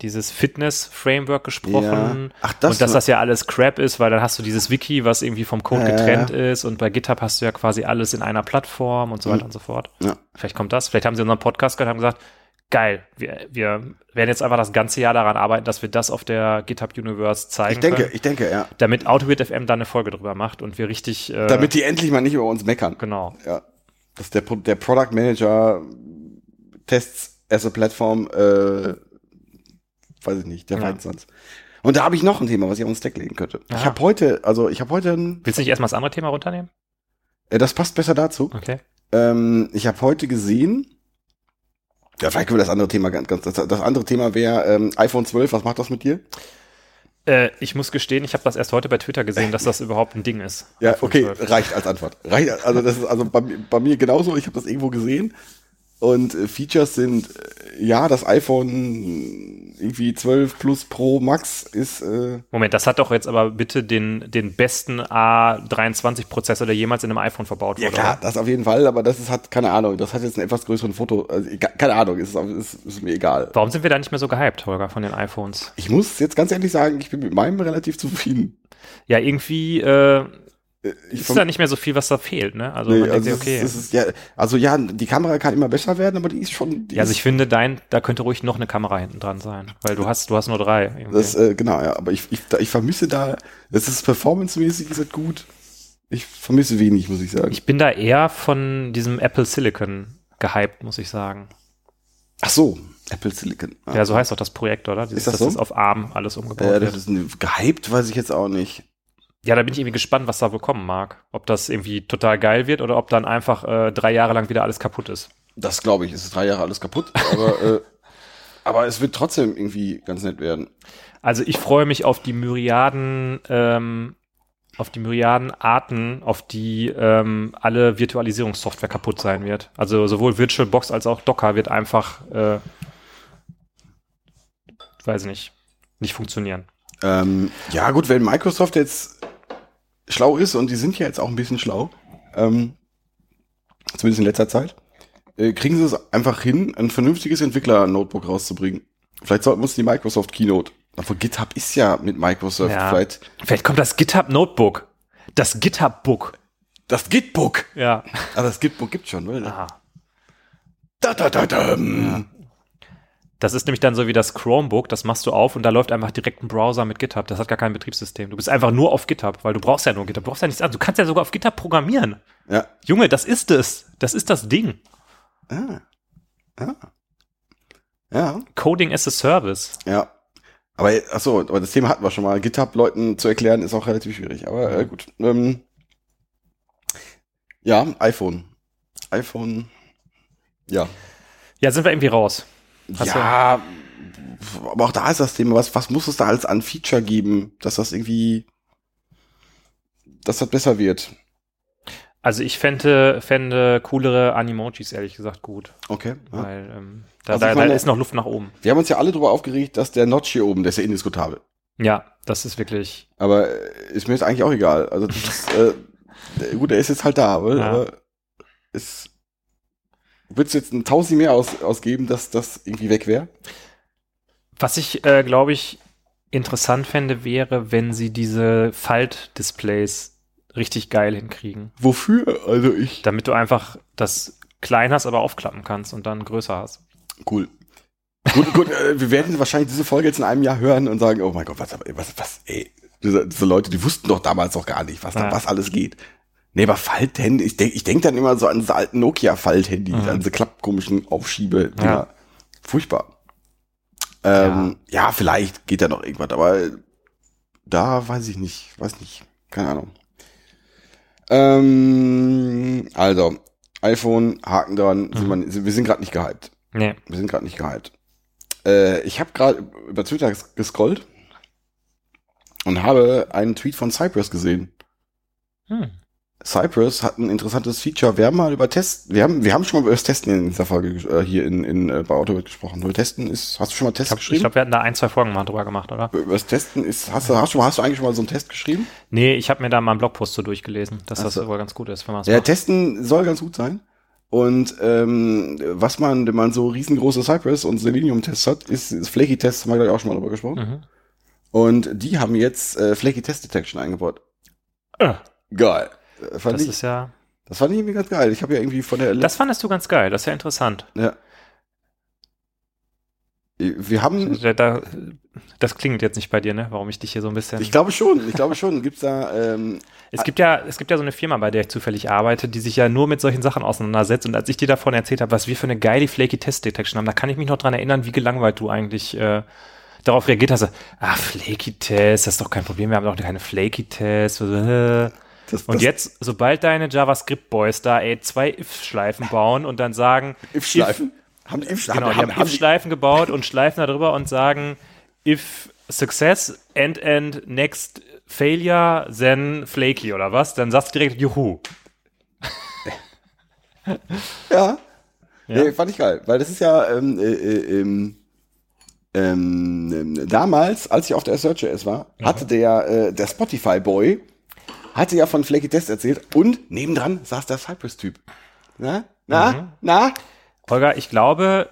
dieses Fitness-Framework gesprochen. Ja. Ach, das und dass das ja alles Crap ist, weil dann hast du dieses Wiki, was irgendwie vom Code äh, getrennt ist und bei GitHub hast du ja quasi alles in einer Plattform und so weiter mhm. und so fort. Ja. Vielleicht kommt das. Vielleicht haben sie unseren Podcast gehört und haben gesagt, geil, wir, wir werden jetzt einfach das ganze Jahr daran arbeiten, dass wir das auf der GitHub Universe zeigen Ich denke, können, ich denke, ja. Damit AutoBit FM da eine Folge drüber macht und wir richtig äh, Damit die endlich mal nicht über uns meckern. Genau. Ja. Dass der, der Product Manager Tests as a Platform äh, weiß ich nicht, der ja. sonst. Und da habe ich noch ein Thema, was ich auf den Stack legen könnte. Ja. Ich habe heute, also ich habe heute ein. Willst du nicht erstmal das andere Thema runternehmen? Äh, das passt besser dazu. Okay. Ähm, ich habe heute gesehen, ja, vielleicht können wir das andere Thema ganz, ganz das, das andere Thema wäre ähm, iPhone 12, was macht das mit dir? Äh, ich muss gestehen, ich habe das erst heute bei Twitter gesehen, dass das überhaupt ein Ding ist. Ja, okay, 12. reicht als Antwort. Reicht, also das ist also bei, bei mir genauso, ich habe das irgendwo gesehen und äh, Features sind, äh, ja, das iPhone irgendwie 12 Plus Pro Max ist. Äh Moment, das hat doch jetzt aber bitte den, den besten A23-Prozessor, der jemals in einem iPhone verbaut wurde. Ja, klar, das auf jeden Fall, aber das ist, hat, keine Ahnung, das hat jetzt einen etwas größeren Foto. Also, keine Ahnung, ist, ist, ist mir egal. Warum sind wir da nicht mehr so gehypt, Holger, von den iPhones? Ich muss jetzt ganz ehrlich sagen, ich bin mit meinem relativ zufrieden. Ja, irgendwie, äh, ich ist da nicht mehr so viel, was da fehlt, ne? Also, nee, man also denkt, okay. Ist, ist, ja, also ja, die Kamera kann immer besser werden, aber die ist schon. Die ja, also ich finde, dein, da könnte ruhig noch eine Kamera hinten dran sein, weil du hast, du hast nur drei. Das, äh, genau, ja, aber ich, ich, ich vermisse da, das ist performancemäßig, ist das gut. Ich vermisse wenig, muss ich sagen. Ich bin da eher von diesem Apple Silicon gehypt, muss ich sagen. Ach so, Apple Silicon. Ah. Ja, so heißt doch das Projekt, oder? Dieses, ist das so? Das ist auf ARM alles umgebaut äh, das wird. Ist gehypt, weiß ich jetzt auch nicht. Ja, da bin ich irgendwie gespannt, was da wohl kommen mag. Ob das irgendwie total geil wird oder ob dann einfach äh, drei Jahre lang wieder alles kaputt ist. Das glaube ich. Es ist drei Jahre alles kaputt, aber, äh, [LAUGHS] aber es wird trotzdem irgendwie ganz nett werden. Also ich freue mich auf die Myriaden, ähm, auf die Myriaden Arten, auf die ähm, alle Virtualisierungssoftware kaputt sein wird. Also sowohl VirtualBox als auch Docker wird einfach, äh, weiß nicht, nicht funktionieren. Ähm, ja gut, wenn Microsoft jetzt schlau ist, und die sind ja jetzt auch ein bisschen schlau, ähm, zumindest in letzter Zeit, äh, kriegen sie es einfach hin, ein vernünftiges Entwickler-Notebook rauszubringen. Vielleicht sollten wir uns die Microsoft Keynote. Aber GitHub ist ja mit Microsoft. Ja. Vielleicht, vielleicht kommt das GitHub Notebook. Das GitHub Book. Das Gitbook. Ja. Ah, das Gitbook gibt schon, oder? Aha. Da, da, da, da. Ja. Das ist nämlich dann so wie das Chromebook, das machst du auf und da läuft einfach direkt ein Browser mit GitHub. Das hat gar kein Betriebssystem. Du bist einfach nur auf GitHub, weil du brauchst ja nur GitHub. Du brauchst ja nichts anderes. Du kannst ja sogar auf GitHub programmieren. Ja. Junge, das ist es. Das ist das Ding. Ah. Ja. Ja. Coding as a Service. Ja. Aber, achso, aber das Thema hatten wir schon mal. GitHub-Leuten zu erklären ist auch relativ schwierig. Aber äh, gut. Ähm, ja, iPhone. iPhone. Ja. Ja, sind wir irgendwie raus. Hast ja, du? aber auch da ist das Thema, was, was muss es da als an Feature geben, dass das irgendwie, dass das besser wird? Also ich fände, fände coolere Animojis ehrlich gesagt gut. Okay. Ja. Weil ähm, da, also da, meine, da ist noch Luft nach oben. Wir haben uns ja alle drüber aufgeregt, dass der Notch hier oben, der ist ja indiskutabel. Ja, das ist wirklich. Aber äh, ist mir jetzt eigentlich auch egal. Also das ist, äh, [LAUGHS] gut, der ist jetzt halt da, aber, ja. aber ist Würdest du jetzt ein Tausend mehr aus, ausgeben, dass das irgendwie weg wäre? Was ich, äh, glaube ich, interessant fände, wäre, wenn sie diese Falt-Displays richtig geil hinkriegen. Wofür? Also ich. Damit du einfach das klein hast, aber aufklappen kannst und dann größer hast. Cool. gut, gut, äh, wir werden wahrscheinlich diese Folge jetzt in einem Jahr hören und sagen, oh mein Gott, was, was, was, ey, diese, diese Leute, die wussten doch damals noch gar nicht, was da, was alles geht. Nee, aber Falthandy, ich denke ich denk dann immer so an diese alten Nokia-Falthandy, mhm. an diese klappkomischen Aufschiebe, ja. Furchtbar. Ähm, ja. ja, vielleicht geht da noch irgendwas, aber da weiß ich nicht, weiß nicht, keine Ahnung. Ähm, also, iPhone, Haken dran, mhm. sind wir, wir sind gerade nicht gehypt. Nee. Wir sind gerade nicht gehypt. Äh, ich habe gerade über Twitter gescrollt und habe einen Tweet von Cypress gesehen. Hm. Cypress hat ein interessantes Feature. Wir haben mal über Tests, wir haben, wir haben schon mal über das Testen in dieser Folge äh, hier in, in äh, bei Autobit gesprochen. Über Testen ist, hast du schon mal Tests ich geschrieben? Ich glaube, wir hatten da ein, zwei Folgen mal drüber gemacht, oder? Über das Testen ist, hast du, hast du, hast du eigentlich schon mal so einen Test geschrieben? Nee, ich habe mir da mal einen Blogpost so durchgelesen, dass also, das wohl ganz gut ist, wenn man es Ja, macht. Testen soll ganz gut sein. Und ähm, was man, wenn man so riesengroße Cypress und Selenium-Tests hat, ist, ist Flaky-Tests, haben wir gleich auch schon mal drüber gesprochen. Mhm. Und die haben jetzt äh, Flaky Test Detection eingebaut. Ah. Geil. Äh, fand das ich, ist ja. Das fand ich irgendwie ganz geil. Ich habe ja irgendwie von der. Das fandest du ganz geil. Das ist ja interessant. Ja. Wir haben. Da, das klingt jetzt nicht bei dir, ne? Warum ich dich hier so ein bisschen. Ich glaube schon. Ich glaube schon. Gibt's da. Ähm, es gibt ja, es gibt ja so eine Firma, bei der ich zufällig arbeite, die sich ja nur mit solchen Sachen auseinandersetzt. Und als ich dir davon erzählt habe, was wir für eine geile Flaky Test Detection haben, da kann ich mich noch dran erinnern, wie gelangweilt du eigentlich äh, darauf reagiert hast. Ah, Flaky Test, das ist doch kein Problem. Wir haben doch keine Flaky Test. Das, und das jetzt, sobald deine JavaScript-Boys da ey, zwei if-Schleifen bauen und dann sagen. [LAUGHS] If-Schleifen? If, haben die If-Schleifen genau, haben, haben if-Schleifen gebaut und Schleifen darüber und sagen, if success, end, end, next failure, then flaky oder was, dann sagst du direkt Juhu. ja. [LAUGHS] ja. Nee, fand ich geil, weil das ist ja ähm, äh, äh, ähm, ähm, damals, als ich auf der Search.js war, hatte der, äh, der Spotify-Boy hatte ja von Flaky Test erzählt und nebendran saß der Cypress-Typ. Na? Na? Mhm. Na? Holger, ich glaube,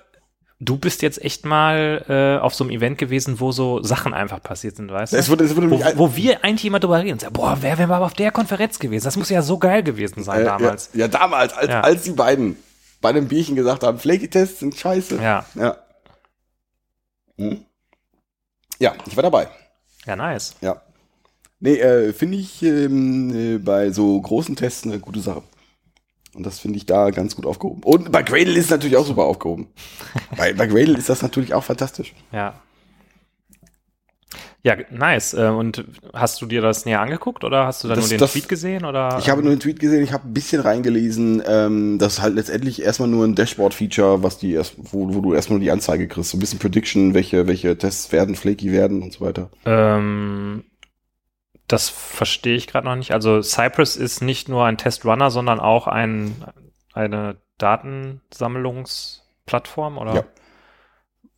du bist jetzt echt mal äh, auf so einem Event gewesen, wo so Sachen einfach passiert sind, weißt du? Es wurde, es wurde wo, wo wir eigentlich immer drüber reden und sagen, boah, wer wäre mal auf der Konferenz gewesen? Das muss ja so geil gewesen sein äh, damals. Ja, ja damals, als, ja. als die beiden bei einem Bierchen gesagt haben, Flaky-Tests sind scheiße. Ja. Ja, hm? ja ich war dabei. Ja, nice. Ja. Nee, äh, finde ich ähm, äh, bei so großen Tests eine gute Sache. Und das finde ich da ganz gut aufgehoben. Und bei Gradle ist es natürlich auch super aufgehoben. [LAUGHS] bei, bei Gradle ist das natürlich auch fantastisch. Ja. Ja, nice. Äh, und hast du dir das näher angeguckt oder hast du da das, nur den das, Tweet gesehen? Oder? Ich habe nur den Tweet gesehen, ich habe ein bisschen reingelesen. Ähm, das ist halt letztendlich erstmal nur ein Dashboard-Feature, was die erst, wo, wo du erstmal nur die Anzeige kriegst. So ein bisschen Prediction, welche, welche Tests werden, flaky werden und so weiter. Ähm, das verstehe ich gerade noch nicht. Also Cypress ist nicht nur ein Testrunner, sondern auch ein, eine Datensammlungsplattform, oder? Ja.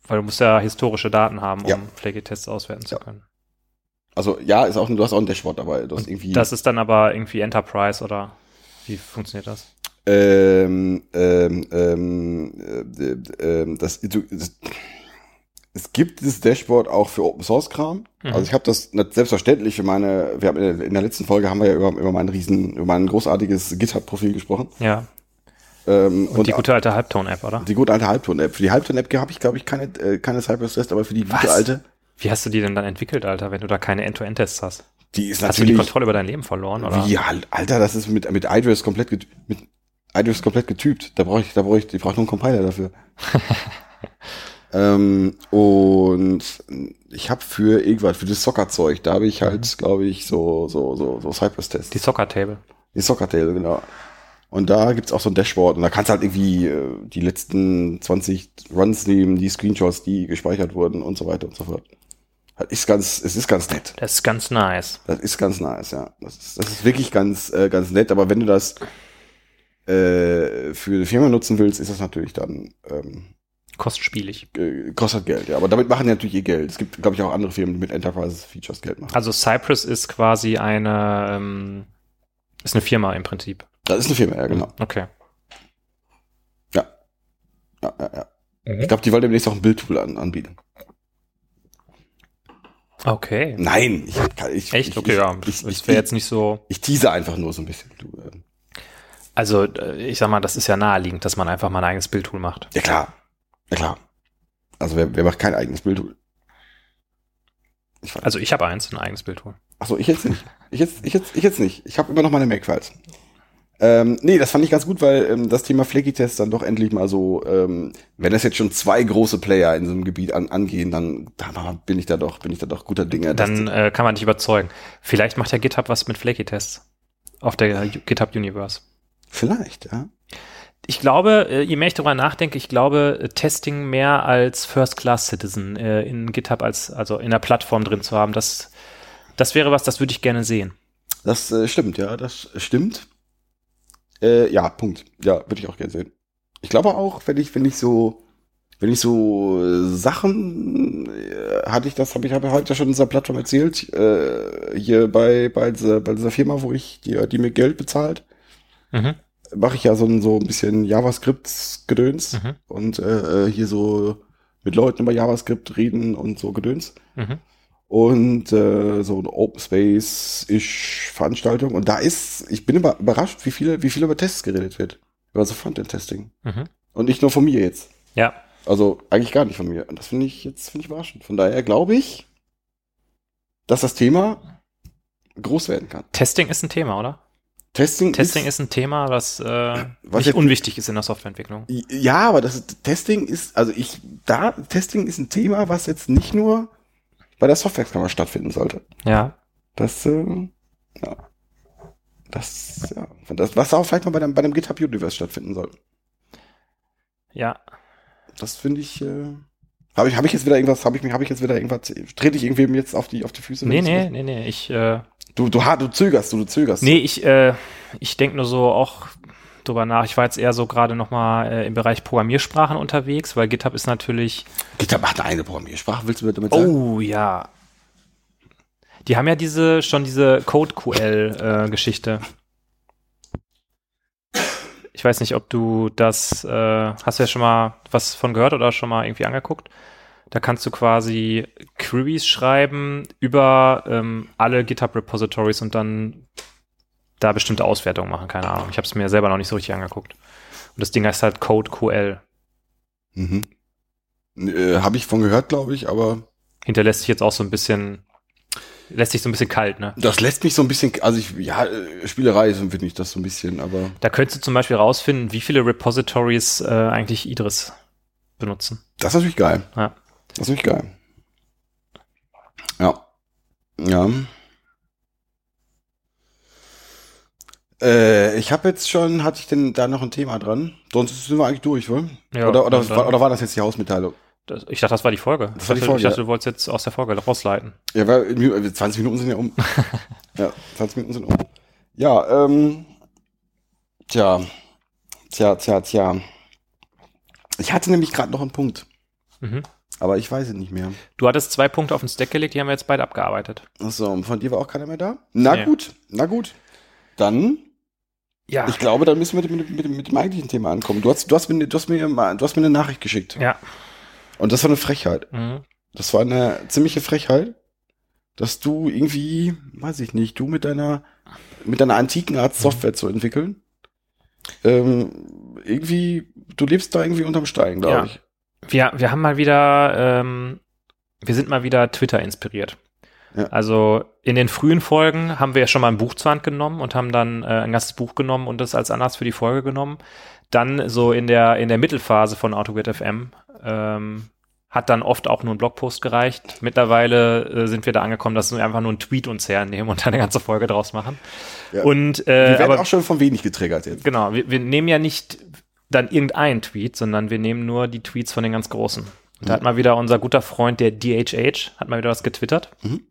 Weil du musst ja historische Daten haben, um ja. Pflegetests auswerten zu können. Also ja, ist auch, du hast auch ein Dashboard dabei. Du hast irgendwie das ist dann aber irgendwie Enterprise oder wie funktioniert das? Ähm, ähm, ähm, äh, äh, das, das, es gibt dieses Dashboard auch für Open Source Kram. Mhm. Also ich habe das selbstverständlich für meine, wir haben in der letzten Folge haben wir ja über, über mein riesen, über mein großartiges GitHub-Profil gesprochen. Ja. Ähm, und, und, die gute alte Halbton-App, oder? Die gute alte Halbton-App. Für die Halbton-App habe ich, glaube ich, keine, äh, keine Cypress-Test, aber für die Was? gute alte. Wie hast du die denn dann entwickelt, Alter, wenn du da keine End-to-End-Tests hast? Die ist hast natürlich. Hast du die Kontrolle über dein Leben verloren, oder? Wie, Alter, das ist mit, mit iDress komplett, mit iDress komplett getypt. Da brauche ich, da brauche ich, ich brauche nur einen Compiler dafür. [LAUGHS] Ähm, und ich habe für irgendwas, für das Soccer-Zeug, da habe ich halt, mhm. glaube ich, so, so, so, so Cypress-Tests. Die Soccer-Table. Die Soccer-Table, genau. Und da gibt's auch so ein Dashboard und da kannst du halt irgendwie äh, die letzten 20 Runs nehmen, die Screenshots, die gespeichert wurden und so weiter und so fort. Das ist ganz, es ist ganz nett. Das ist ganz nice. Das ist ganz nice, ja. Das ist, das ist wirklich ganz, äh, ganz nett, aber wenn du das äh, für die Firma nutzen willst, ist das natürlich dann ähm, Kostspielig. Kostet Geld, ja. Aber damit machen die natürlich ihr Geld. Es gibt, glaube ich, auch andere Firmen, die mit Enterprise-Features Geld machen. Also Cypress ist quasi eine, ähm, ist eine Firma im Prinzip. Das ist eine Firma, ja, genau. Okay. Ja. ja, ja, ja. Mhm. Ich glaube, die wollen demnächst auch ein Bildtool an, anbieten. Okay. Nein, ich, ich Echt? Okay, ich, ja. Ich, ich, wäre jetzt nicht so. Ich tease einfach nur so ein bisschen. Du, äh. Also, äh, ich sag mal, das ist ja naheliegend, dass man einfach mal ein eigenes Bildtool macht. Ja, klar. Ja, klar. Also, wer, wer macht kein eigenes Bildtool? Ich also, ich habe eins, ein eigenes Bildtool. Achso, ich jetzt nicht. Ich jetzt, ich jetzt, ich jetzt nicht. Ich habe immer noch meine Mac-Files. Ähm, nee, das fand ich ganz gut, weil ähm, das Thema Flaky-Test dann doch endlich mal so, ähm, wenn das jetzt schon zwei große Player in so einem Gebiet an, angehen, dann da bin ich da doch, bin ich da doch guter Dinge. Dann äh, kann man dich überzeugen. Vielleicht macht ja GitHub was mit Flaky-Tests auf der GitHub Universe. Vielleicht, ja. Ich glaube, äh, je mehr ich darüber nachdenke, ich glaube, äh, Testing mehr als First-Class-Citizen äh, in GitHub als, also in der Plattform drin zu haben, das, das wäre was, das würde ich gerne sehen. Das äh, stimmt, ja, das stimmt. Äh, ja, Punkt. Ja, würde ich auch gerne sehen. Ich glaube auch, wenn ich, wenn ich so, wenn ich so Sachen äh, hatte ich das, habe ich habe heute schon in dieser Plattform erzählt, äh, hier bei bei dieser, bei dieser Firma, wo ich die, die mir Geld bezahlt, mhm. Mache ich ja so ein so ein bisschen JavaScript-Gedöns mhm. und äh, äh, hier so mit Leuten über JavaScript reden und so Gedöns. Mhm und äh, so eine Open Space-ish Veranstaltung. Und da ist, ich bin immer überrascht, wie viele, wie viel über Tests geredet wird. Über so Frontend-Testing. Mhm. Und nicht nur von mir jetzt. Ja. Also eigentlich gar nicht von mir. Und das finde ich jetzt finde ich überraschend. Von daher glaube ich, dass das Thema groß werden kann. Testing ist ein Thema, oder? Testing, Testing ist, ist ein Thema, was, äh, was nicht unwichtig ist in der Softwareentwicklung. Ja, aber das Testing ist, also ich, da, Testing ist ein Thema, was jetzt nicht nur bei der Softwarekammer stattfinden sollte. Ja. Das, äh, ja. Das, ja. Das, was auch vielleicht mal bei dem, bei dem GitHub Universe stattfinden soll. Ja. Das finde ich, äh, habe ich, habe ich jetzt wieder irgendwas, habe ich mich, habe ich jetzt wieder irgendwas, trete ich irgendwem jetzt auf die, auf die Füße? Nee, nee, nee, nee, ich, äh, Du, du, du zögerst, du, du zögerst. Nee, ich, äh, ich denke nur so auch drüber nach. Ich war jetzt eher so gerade nochmal äh, im Bereich Programmiersprachen unterwegs, weil GitHub ist natürlich. GitHub macht eine eigene Programmiersprache, willst du damit sagen? Oh ja. Die haben ja diese schon diese CodeQL-Geschichte. Äh, ich weiß nicht, ob du das, äh, hast du ja schon mal was von gehört oder schon mal irgendwie angeguckt? Da kannst du quasi Queries schreiben über ähm, alle GitHub-Repositories und dann da bestimmte Auswertungen machen, keine Ahnung. Ich habe es mir selber noch nicht so richtig angeguckt. Und das Ding heißt halt Code QL. Mhm. Äh, habe ich von gehört, glaube ich, aber hinterlässt sich jetzt auch so ein bisschen lässt sich so ein bisschen kalt, ne? Das lässt mich so ein bisschen, also ich, ja, äh, Spielerei ist, finde ich das so ein bisschen, aber. Da könntest du zum Beispiel rausfinden, wie viele Repositories äh, eigentlich Idris benutzen. Das ist natürlich geil. Ja. Das ist natürlich geil. Ja. Ja. Äh, ich habe jetzt schon, hatte ich denn da noch ein Thema dran? Sonst sind wir eigentlich durch, oder? Ja, oder, oder, war, oder war das jetzt die Hausmitteilung? Das, ich dachte, das war die Folge. Das war die Folge. Ich dachte, du wolltest jetzt aus der Folge rausleiten. Ja, weil 20 Minuten sind ja um. [LAUGHS] ja, 20 Minuten sind um. Ja, ähm, tja, tja, tja, tja. Ich hatte nämlich gerade noch einen Punkt. Mhm. Aber ich weiß es nicht mehr. Du hattest zwei Punkte auf den Stack gelegt, die haben wir jetzt beide abgearbeitet. Achso, von dir war auch keiner mehr da? Na nee. gut, na gut. Dann ja. Ich glaube, dann müssen wir mit, mit, mit, dem eigentlichen Thema ankommen. Du hast, du, hast mir, du, hast mir, du hast mir eine Nachricht geschickt. Ja. Und das war eine Frechheit. Mhm. Das war eine ziemliche Frechheit, dass du irgendwie, weiß ich nicht, du mit deiner, mit deiner antiken Art mhm. Software mhm. zu entwickeln, ähm, irgendwie, du lebst da irgendwie unterm Stein, glaube ja. ich. Wir, wir haben mal wieder, ähm, wir sind mal wieder Twitter inspiriert. Ja. Also in den frühen Folgen haben wir ja schon mal ein Buch zur Hand genommen und haben dann äh, ein ganzes Buch genommen und das als Anlass für die Folge genommen. Dann so in der, in der Mittelphase von AutoGet FM ähm, hat dann oft auch nur ein Blogpost gereicht. Mittlerweile äh, sind wir da angekommen, dass wir einfach nur einen Tweet uns hernehmen und eine ganze Folge draus machen. Ja. Und, äh, wir werden aber, auch schon von wenig getriggert jetzt. Genau, wir, wir nehmen ja nicht dann irgendeinen Tweet, sondern wir nehmen nur die Tweets von den ganz Großen. Da hat mal wieder unser guter Freund, der DHH, hat mal wieder was getwittert, mhm.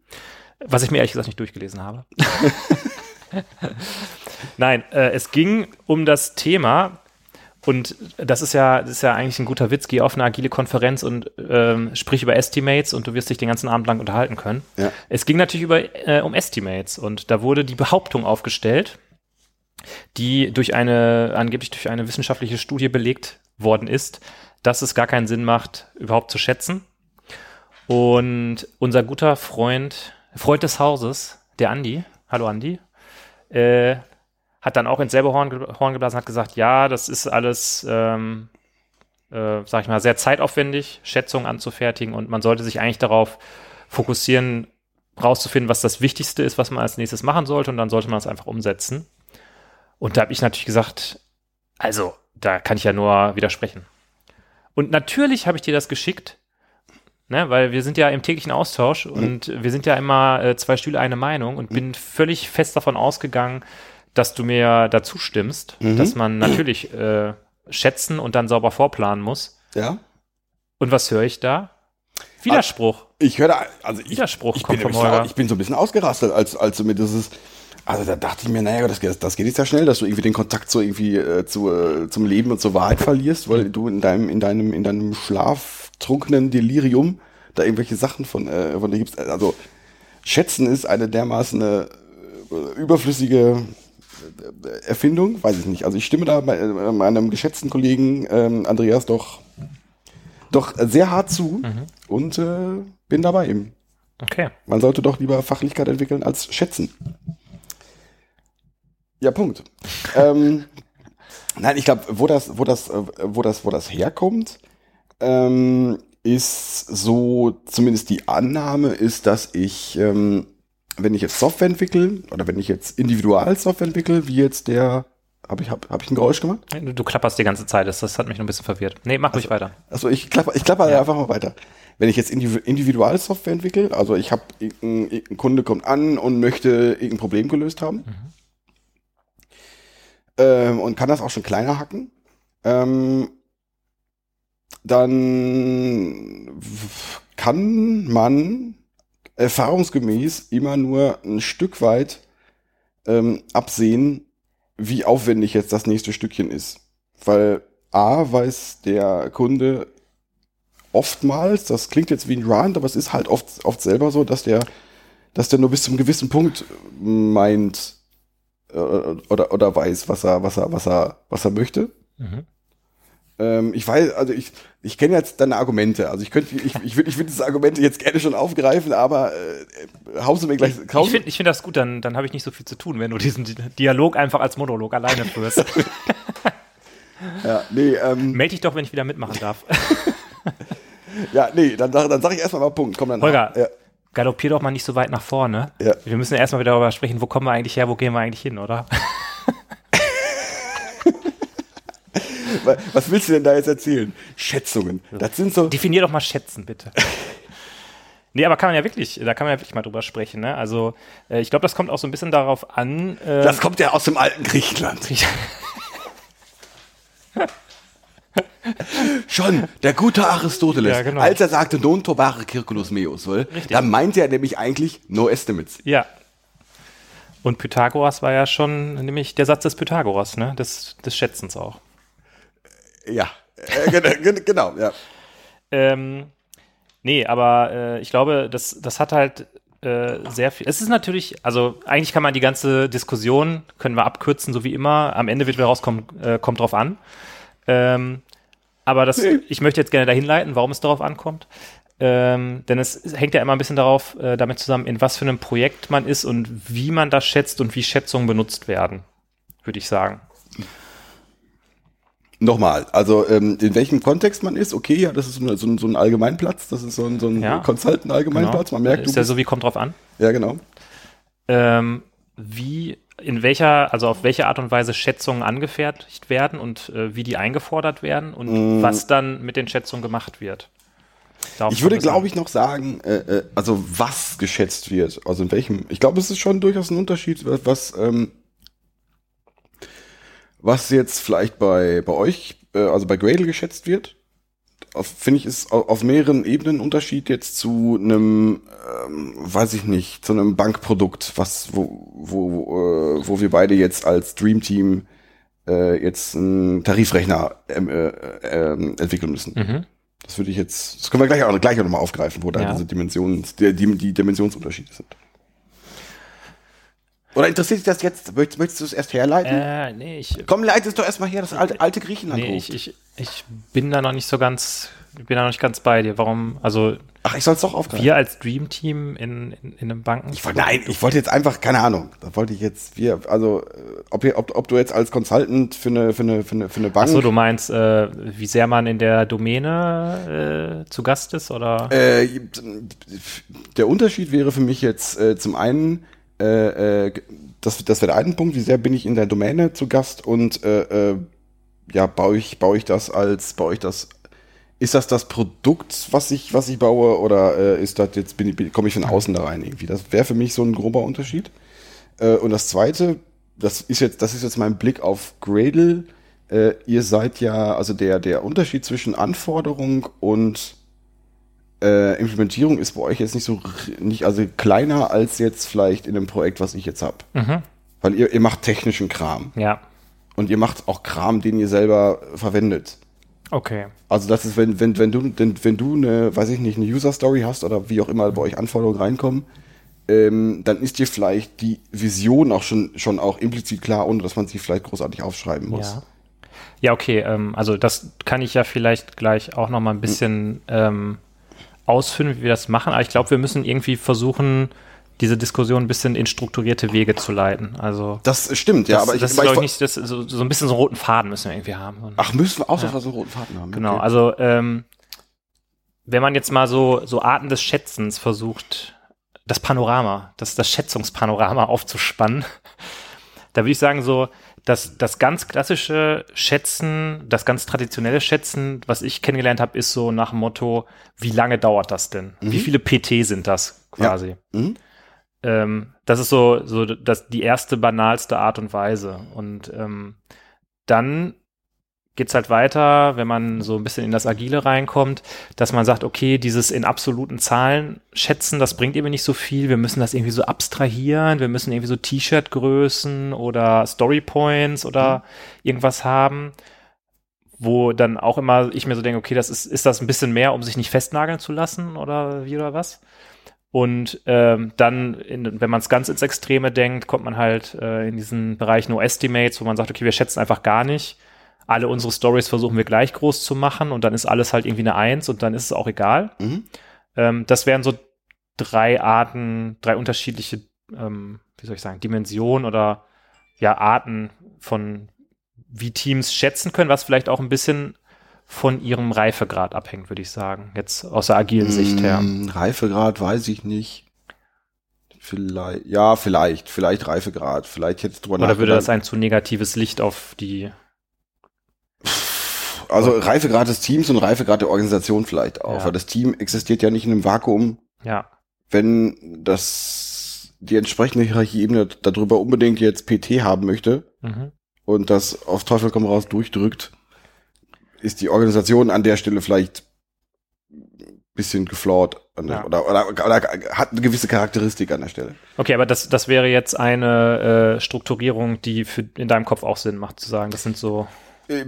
was ich mir ehrlich gesagt nicht durchgelesen habe. [LAUGHS] Nein, äh, es ging um das Thema, und das ist ja, das ist ja eigentlich ein guter Witz, geh auf eine agile Konferenz und ähm, sprich über Estimates und du wirst dich den ganzen Abend lang unterhalten können. Ja. Es ging natürlich über, äh, um Estimates und da wurde die Behauptung aufgestellt, die durch eine, angeblich durch eine wissenschaftliche Studie belegt worden ist, dass es gar keinen Sinn macht, überhaupt zu schätzen. Und unser guter Freund, Freund des Hauses, der Andi, hallo Andi, äh, hat dann auch ins selbe Horn, Horn geblasen, hat gesagt, ja, das ist alles, ähm, äh, sag ich mal, sehr zeitaufwendig, Schätzungen anzufertigen und man sollte sich eigentlich darauf fokussieren, rauszufinden, was das Wichtigste ist, was man als nächstes machen sollte und dann sollte man es einfach umsetzen. Und da habe ich natürlich gesagt, also, da kann ich ja nur widersprechen. Und natürlich habe ich dir das geschickt, ne, weil wir sind ja im täglichen Austausch und wir sind ja immer äh, zwei Stühle eine Meinung und bin völlig fest davon ausgegangen, dass du mir dazu stimmst, Mhm. dass man natürlich äh, schätzen und dann sauber vorplanen muss. Ja. Und was höre ich da? Widerspruch. Ich höre da, also ich, Widerspruch ich, kommt bin, vom bisschen- ich bin so ein bisschen ausgerastet, als, als du mir dieses, also da dachte ich mir, naja, das, geht- das geht jetzt ja schnell, dass du irgendwie den Kontakt zu irgendwie äh, zu, äh, zum Leben und zur Wahrheit verlierst, weil du in deinem, in deinem, in deinem schlaftrunkenen Delirium da irgendwelche Sachen von, äh, von dir gibst. Also schätzen ist eine dermaßen äh, überflüssige Erfindung, weiß ich nicht. Also ich stimme da bei äh, meinem geschätzten Kollegen ähm, Andreas doch doch sehr hart zu Mhm. und äh, bin dabei ihm. Okay. Man sollte doch lieber Fachlichkeit entwickeln als schätzen. Ja, Punkt. [LAUGHS] ähm, nein, ich glaube, wo das, wo das, äh, wo das, wo das herkommt, ähm, ist so, zumindest die Annahme ist, dass ich, ähm, wenn ich jetzt Software entwickle oder wenn ich jetzt Individualsoftware entwickle, wie jetzt der, habe ich, hab, hab ich ein Geräusch gemacht? Du, du klapperst die ganze Zeit, das, das hat mich nur ein bisschen verwirrt. Nee, mach ruhig weiter. Also ich klapper, ich klapper einfach mal weiter. Wenn ich jetzt Indiv- Individualsoftware entwickle, also ich habe irgendein Kunde kommt an und möchte irgendein Problem gelöst haben ähm, und kann das auch schon kleiner hacken, ähm, dann kann man erfahrungsgemäß immer nur ein Stück weit ähm, absehen, wie aufwendig jetzt das nächste Stückchen ist. Weil A weiß der Kunde oftmals, das klingt jetzt wie ein Rant, aber es ist halt oft, oft selber so, dass der, dass der nur bis zum gewissen Punkt meint äh, oder, oder weiß, was er, was er, was er, was er möchte. Mhm. Ähm, ich weiß, also ich, ich kenne jetzt deine Argumente. Also ich könnte, ich, ich würde, ich würde diese Argumente jetzt gerne schon aufgreifen, aber äh, haust du mir gleich, Ich finde ich das gut, dann, dann habe ich nicht so viel zu tun, wenn du diesen Di- Dialog einfach als Monolog alleine führst. [LAUGHS] ja, nee, ähm, Meld dich doch, wenn ich wieder mitmachen darf. [LAUGHS] ja, nee, dann, sag- dann sag ich erstmal mal Punkt. Komm dann. Holger. Ja, Galoppier doch mal nicht so weit nach vorne. Ja. Wir müssen erstmal wieder darüber sprechen, wo kommen wir eigentlich her, wo gehen wir eigentlich hin, oder? Was willst du denn da jetzt erzählen? Schätzungen. Das sind so. Definier doch mal schätzen, bitte. [LAUGHS] Nee, aber kann man ja wirklich, da kann man ja wirklich mal drüber sprechen. Ne? Also äh, ich glaube, das kommt auch so ein bisschen darauf an. Äh, Das kommt ja aus dem alten Griechenland. [LAUGHS] Schon, der gute Aristoteles, Ja, genau. als er sagte non tobare circulus meus, wohl, dann meinte er nämlich eigentlich no estimates. ja. Und Pythagoras war ja schon nämlich der Satz des Pythagoras, ne? Des, des Schätzens auch. Ja, äh, gen- [LAUGHS] gen- genau, ja. Ähm, nee, aber äh, ich glaube, das, das hat halt äh, sehr viel. Es ist natürlich, also eigentlich kann man die ganze Diskussion, können wir abkürzen, so wie immer. Am Ende wird wieder rauskommen, äh, kommt drauf an. Ähm, aber das, Nee. ich möchte jetzt gerne dahin leiten, warum es darauf ankommt. Ähm, denn es hängt ja immer ein bisschen darauf, äh, damit zusammen, in was für einem Projekt man ist und wie man das schätzt und wie Schätzungen benutzt werden, würde ich sagen. Nochmal, also ähm, in welchem Kontext man ist, okay, ja, das ist so, ein- so, so ein Allgemeinplatz, das ist so ein, so ein Ja. Consultant-Allgemeinplatz, man merkt, du ist ja so, wie kommt drauf an. ja genau. ähm, wie, in welcher, also auf welche Art und Weise Schätzungen angefertigt werden und äh, wie die eingefordert werden und was dann mit den Schätzungen gemacht wird. Darauf Ich würde, glaube ich, noch sagen, äh, äh, also was geschätzt wird, also in welchem, ich glaube, es ist schon durchaus ein Unterschied, was, was, ähm, was jetzt vielleicht bei, bei euch, äh, also bei Gradle geschätzt wird. Auf- Finde ich, ist au- auf mehreren Ebenen Unterschied jetzt zu einem, ähm, weiß ich nicht, zu einem Bankprodukt, was, wo, wo, äh, wo wir beide jetzt als Dream Team äh, jetzt einen Tarifrechner ähm, äh, ähm, entwickeln müssen. Mhm. Das würde ich jetzt, das können wir gleich auch, gleich auch nochmal aufgreifen, wo da Ja. diese Dimensions, die, die, die Dimensionsunterschiede sind. Oder interessiert dich das jetzt? Möchtest, möchtest du es erst herleiten? Äh, nee, ich. Komm, leite es doch erstmal her, das alte, alte Griechenland. Nee, ich, ich, ich bin da noch nicht so ganz, ich bin da noch nicht ganz bei dir. Warum, also. Ach, ich soll es doch aufgreifen. Wir als Dream Team in, in, in einem Banken. Ich wollte, nein, ich wollte jetzt einfach, keine Ahnung, da wollte ich jetzt, wir, also, ob, ob, ob du jetzt als Consultant für eine, für eine, für eine, für eine Bank. Ach so, du meinst, äh, wie sehr man in der Domäne äh, zu Gast ist, oder? Äh, der Unterschied wäre für mich jetzt äh, zum einen, äh, äh, das, das wäre der eine Punkt, wie sehr bin ich in der Domäne zu Gast und äh, äh, ja, baue ich, baue ich das als, baue ich das ist das das Produkt, was ich, was ich baue, oder äh, ist das jetzt, bin, bin, komme ich von außen da rein irgendwie? Das wäre für mich so ein grober Unterschied. Und das zweite, das ist jetzt, das ist jetzt mein Blick auf Gradle. Ihr seid ja, also der, der Unterschied zwischen Anforderung und äh, Implementierung ist bei euch jetzt nicht so, nicht, also kleiner als jetzt vielleicht in dem Projekt, was ich jetzt habe. Mhm. Weil ihr, ihr macht technischen Kram. Ja. Und ihr macht auch Kram, den ihr selber verwendet. Okay. Also das ist, wenn, wenn, wenn du, wenn du eine, weiß ich nicht, eine User Story hast oder wie auch immer bei euch Anforderungen reinkommen, ähm, dann ist dir vielleicht die Vision auch schon, schon auch implizit klar, ohne dass man sie vielleicht großartig aufschreiben muss. Ja. Ja, okay, ähm, also das kann ich ja vielleicht gleich auch noch mal ein bisschen ähm, ausführen, wie wir das machen. Aber ich glaube, wir müssen irgendwie versuchen, diese Diskussion ein bisschen in strukturierte Wege zu leiten. Also das stimmt, ja, das, aber ich, das ist, aber ich, nicht, das, so, so ein bisschen so einen roten Faden müssen wir irgendwie haben. Ach, müssen wir auch ja. so einen roten Faden haben? Genau, okay. also ähm, wenn man jetzt mal so, so Arten des Schätzens versucht, das Panorama, das, das Schätzungspanorama aufzuspannen, [LAUGHS] da würde ich sagen, so, das, das ganz klassische Schätzen, das ganz traditionelle Schätzen, was ich kennengelernt habe, ist so nach dem Motto, wie lange dauert das denn? Mhm. Wie viele PT sind das quasi? Ja. Mhm ähm, das ist so, so das, die erste banalste Art und Weise. Und ähm, dann geht's halt weiter, wenn man so ein bisschen in das Agile reinkommt, dass man sagt, okay, dieses in absoluten Zahlen schätzen, das bringt irgendwie nicht so viel. Wir müssen das irgendwie so abstrahieren. Wir müssen irgendwie so T-Shirt-Größen oder Storypoints oder mhm. irgendwas haben, wo dann auch immer ich mir so denke, okay, das ist, ist das ein bisschen mehr, um sich nicht festnageln zu lassen oder wie oder was? Und ähm, dann, in, wenn man es ganz ins Extreme denkt, kommt man halt äh, in diesen Bereich No Estimates, wo man sagt, okay, wir schätzen einfach gar nicht. Alle unsere Stories versuchen wir gleich groß zu machen und dann ist alles halt irgendwie eine Eins und dann ist es auch egal. Mhm. Ähm, das wären so drei Arten, drei unterschiedliche, ähm, wie soll ich sagen, Dimensionen oder ja, Arten von wie Teams schätzen können, was vielleicht auch ein bisschen von ihrem Reifegrad abhängt, würde ich sagen. Jetzt aus der agilen Sicht her. Mm, Reifegrad weiß ich nicht. Vielleicht, ja, vielleicht, vielleicht Reifegrad, vielleicht jetzt drüber Oder würde das ein zu negatives Licht auf die also Reifegrad des Teams und Reifegrad der Organisation vielleicht auch, ja. weil das Team existiert ja nicht in einem Vakuum. Ja. Wenn das die entsprechende Hierarchieebene darüber unbedingt jetzt PT haben möchte mhm. und das auf Teufel komm raus durchdrückt, ist die Organisation an der Stelle vielleicht bisschen geflawt ja. oder, oder, oder, hat eine gewisse Charakteristik an der Stelle. Okay, aber das, das wäre jetzt eine äh, Strukturierung, die für in deinem Kopf auch Sinn macht, zu sagen, das sind so. Äh,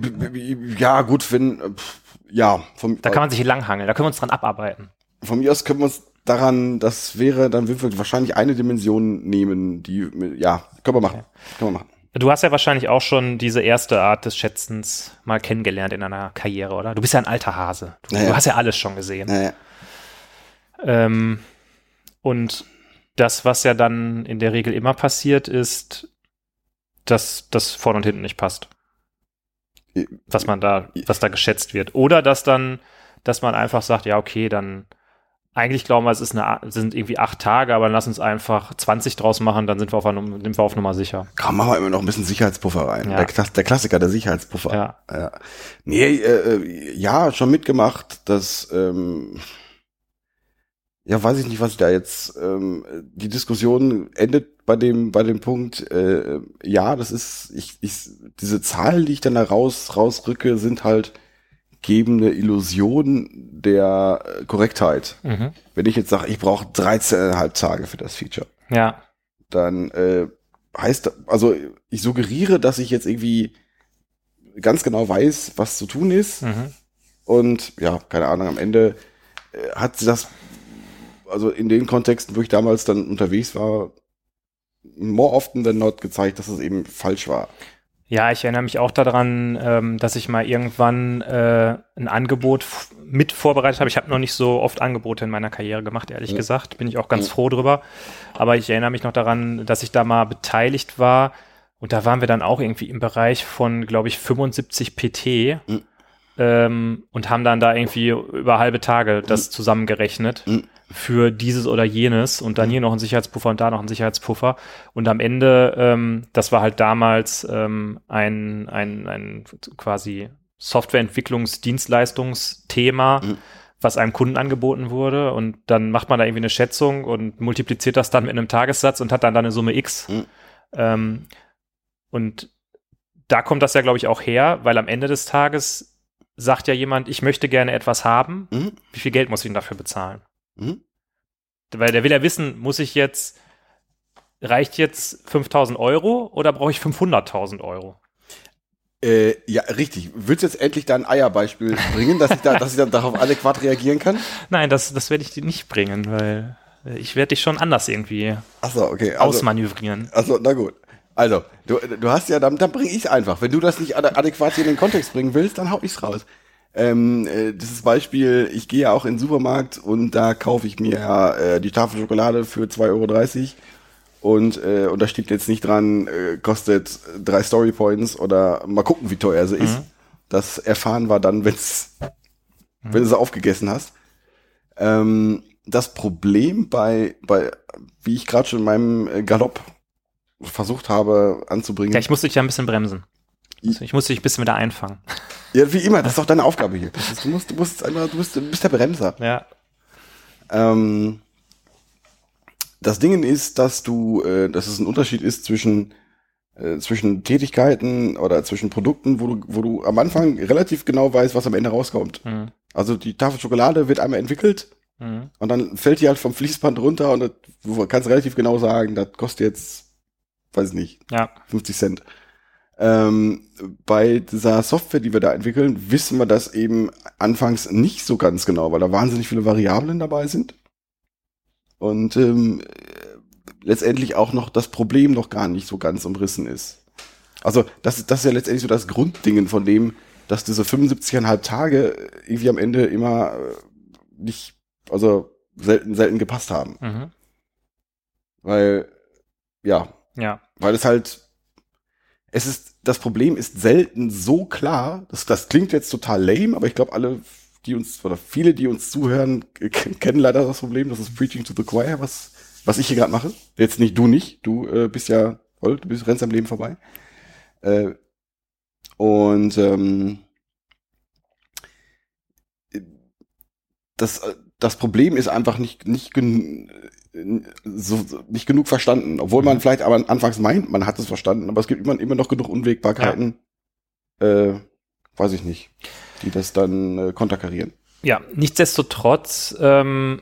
ja, gut, wenn, ja. Vom, da kann man sich langhangeln, da können wir uns dran abarbeiten. Von mir aus können wir uns daran, das wäre, dann würden wir wahrscheinlich eine Dimension nehmen, die, ja, können wir machen. Okay. Können wir machen. Du hast ja wahrscheinlich auch schon diese erste Art des Schätzens mal kennengelernt in deiner Karriere, oder? Du bist ja ein alter Hase. Du, naja. du hast ja alles schon gesehen. Naja. Ähm, und das, was ja dann in der Regel immer passiert, ist, dass das vorne und hinten nicht passt. Was man da, was da geschätzt wird. Oder dass dann, dass man einfach sagt, ja, okay, dann eigentlich glauben wir, es ist eine, sind irgendwie acht Tage, aber lass uns einfach 20 draus machen, dann sind wir auf, sind wir auf Nummer sicher. Komm, machen wir immer noch ein bisschen Sicherheitspuffer rein. Ja. Der, der, Klassiker, der Sicherheitspuffer. Ja. ja. Nee, äh, äh, ja, schon mitgemacht, dass, ähm, ja, weiß ich nicht, was ich da jetzt, ähm, die Diskussion endet bei dem, bei dem Punkt, äh, ja, das ist, ich, ich, diese Zahlen, die ich dann da raus, rausrücke, sind halt, geben eine Illusion der Korrektheit. Mhm. Wenn ich jetzt sage, ich brauche 13,5 Tage für das Feature, ja. dann äh, heißt, also ich suggeriere, dass ich jetzt irgendwie ganz genau weiß, was zu tun ist. Mhm. Und ja, keine Ahnung, am Ende äh, hat das, also in den Kontexten, wo ich damals dann unterwegs war, more often than not gezeigt, dass es eben falsch war. Ja, ich erinnere mich auch daran, ähm, dass ich mal irgendwann äh, ein Angebot mit vorbereitet habe. Ich habe noch nicht so oft Angebote in meiner Karriere gemacht, ehrlich ja. gesagt. Bin ich auch ganz ja. froh drüber. Aber ich erinnere mich noch daran, dass ich da mal beteiligt war. Und da waren wir dann auch irgendwie im Bereich von, glaube ich, 75 PT. Mhm. Ähm, und haben dann da irgendwie über halbe Tage das zusammengerechnet. Mhm für dieses oder jenes und dann hier noch ein Sicherheitspuffer und da noch ein Sicherheitspuffer. Und am Ende, ähm, das war halt damals ähm, ein, ein, ein quasi Softwareentwicklungsdienstleistungsthema, mhm. was einem Kunden angeboten wurde. Und dann macht man da irgendwie eine Schätzung und multipliziert das dann mit einem Tagessatz und hat dann, dann eine Summe X. Mhm. Ähm, und da kommt das ja, glaube ich, auch her, weil am Ende des Tages sagt ja jemand, ich möchte gerne etwas haben. Mhm. Wie viel Geld muss ich denn dafür bezahlen? Mhm. Weil der will ja wissen, muss ich jetzt, reicht jetzt 5000 Euro oder brauche ich 500.000 Euro? Äh, ja, richtig. Willst du jetzt endlich da ein Eierbeispiel bringen, dass ich, da, [LAUGHS] dass ich dann darauf adäquat reagieren kann? Nein, das, das werde ich dir nicht bringen, weil ich werde dich schon anders irgendwie so, okay. Also, ausmanövrieren. Also, na gut. Also, du, du hast ja, dann, dann bringe ich es einfach. Wenn du das nicht adäquat hier in den Kontext bringen willst, dann hau ich's raus. Ähm, äh, dieses Beispiel, ich gehe ja auch in den Supermarkt und da kaufe ich mir äh, die Tafel Schokolade für 2,30 Euro und, äh, und da steht jetzt nicht dran, äh, kostet drei Story Points oder mal gucken, wie teuer sie mhm. ist. Das erfahren wir dann, wenn's, mhm. wenn du sie aufgegessen hast. Ähm, das Problem bei, bei, wie ich gerade schon in meinem Galopp versucht habe anzubringen. Ja, ich musste dich ja ein bisschen bremsen. Ich musste dich ein bisschen wieder einfangen. Ja, wie immer, das ist doch deine Aufgabe hier. Du musst, du musst einfach, du bist, du bist der Bremser. Ja. Ähm, das Ding ist, dass du, äh, dass es ein Unterschied ist zwischen äh, zwischen Tätigkeiten oder zwischen Produkten, wo du, wo du am Anfang relativ genau weißt, was am Ende rauskommt. Mhm. Also die Tafel Schokolade wird einmal entwickelt mhm. und dann fällt die halt vom Fließband runter und das, du kannst relativ genau sagen, das kostet jetzt, weiß nicht, ja. 50 Cent. Ähm, bei dieser Software, die wir da entwickeln, wissen wir das eben anfangs nicht so ganz genau, weil da wahnsinnig viele Variablen dabei sind. Und ähm, letztendlich auch noch das Problem noch gar nicht so ganz umrissen ist. Also das, das ist ja letztendlich so das Grunddingen von dem, dass diese 75,5 Tage irgendwie am Ende immer äh, nicht, also selten, selten gepasst haben. Mhm. Weil, ja. Ja. Weil es halt es ist, das Problem ist selten so klar. Das, das klingt jetzt total lame, aber ich glaube, alle, die uns, oder viele, die uns zuhören, kennen leider das Problem. Das ist Preaching to the Choir, was, was ich hier gerade mache. Jetzt nicht du nicht. Du äh, bist ja voll, du bist, rennst am Leben vorbei. Äh, und ähm, das, das Problem ist einfach nicht, nicht gen so, nicht genug verstanden. Obwohl man mhm. vielleicht aber anfangs meint, man hat es verstanden, aber es gibt immer, immer noch genug Unwägbarkeiten, ja. äh, weiß ich nicht, die das dann äh, konterkarieren. Ja, nichtsdestotrotz ähm,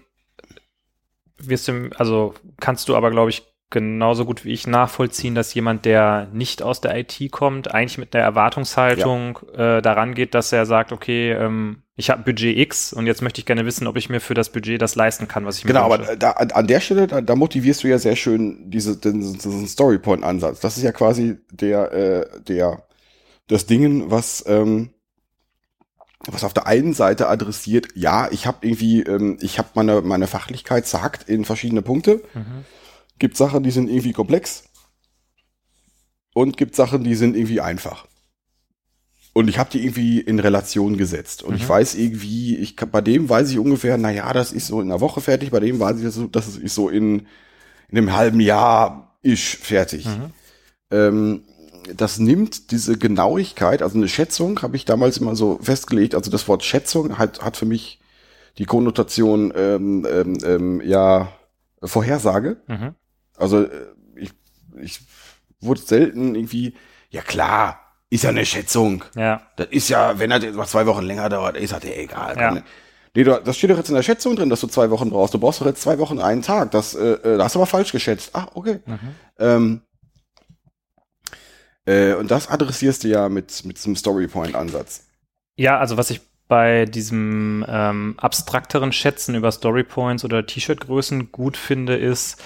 wirst du, also kannst du aber, glaube ich, genauso gut wie ich nachvollziehen, dass jemand, der nicht aus der IT kommt, eigentlich mit der Erwartungshaltung ja. äh, daran geht, dass er sagt, okay, ähm, ich habe Budget X und jetzt möchte ich gerne wissen, ob ich mir für das Budget das leisten kann, was ich mir Genau, aber da, an der Stelle, da, da motivierst du ja sehr schön diese, den, diesen Storypoint-Ansatz. Das ist ja quasi der, äh, der, das Dingen, was, ähm, was auf der einen Seite adressiert, ja, ich habe irgendwie, ähm, ich habe meine, meine Fachlichkeit sagt in verschiedene Punkte. Mhm Gibt Sachen, die sind irgendwie komplex und gibt Sachen, die sind irgendwie einfach. Und ich habe die irgendwie in Relation gesetzt. Und mhm. ich weiß irgendwie, ich bei dem weiß ich ungefähr, na ja, das ist so in einer Woche fertig, bei dem weiß ich, das ist so in, in einem halben Jahr ist fertig. Mhm. Ähm, das nimmt diese Genauigkeit, also eine Schätzung, habe ich damals immer so festgelegt. Also das Wort Schätzung hat, hat für mich die Konnotation ähm, ähm, ähm ja Vorhersage. Mhm. Also äh, ich, ich wurde selten irgendwie, ja klar, ist ja eine Schätzung. Ja. Das ist ja, wenn das jetzt zwei Wochen länger dauert, ist das ja egal. Ja. Nee, das steht doch jetzt in der Schätzung drin, dass du zwei Wochen brauchst. Du brauchst doch jetzt zwei Wochen einen Tag. Das, äh, äh das hast du aber falsch geschätzt. Ah, okay. Mhm. Ähm, äh, und das adressierst du ja mit, mit diesem Storypoint-Ansatz. Ja, also was ich bei diesem ähm, abstrakteren Schätzen über Storypoints oder T-Shirt-Größen gut finde, ist,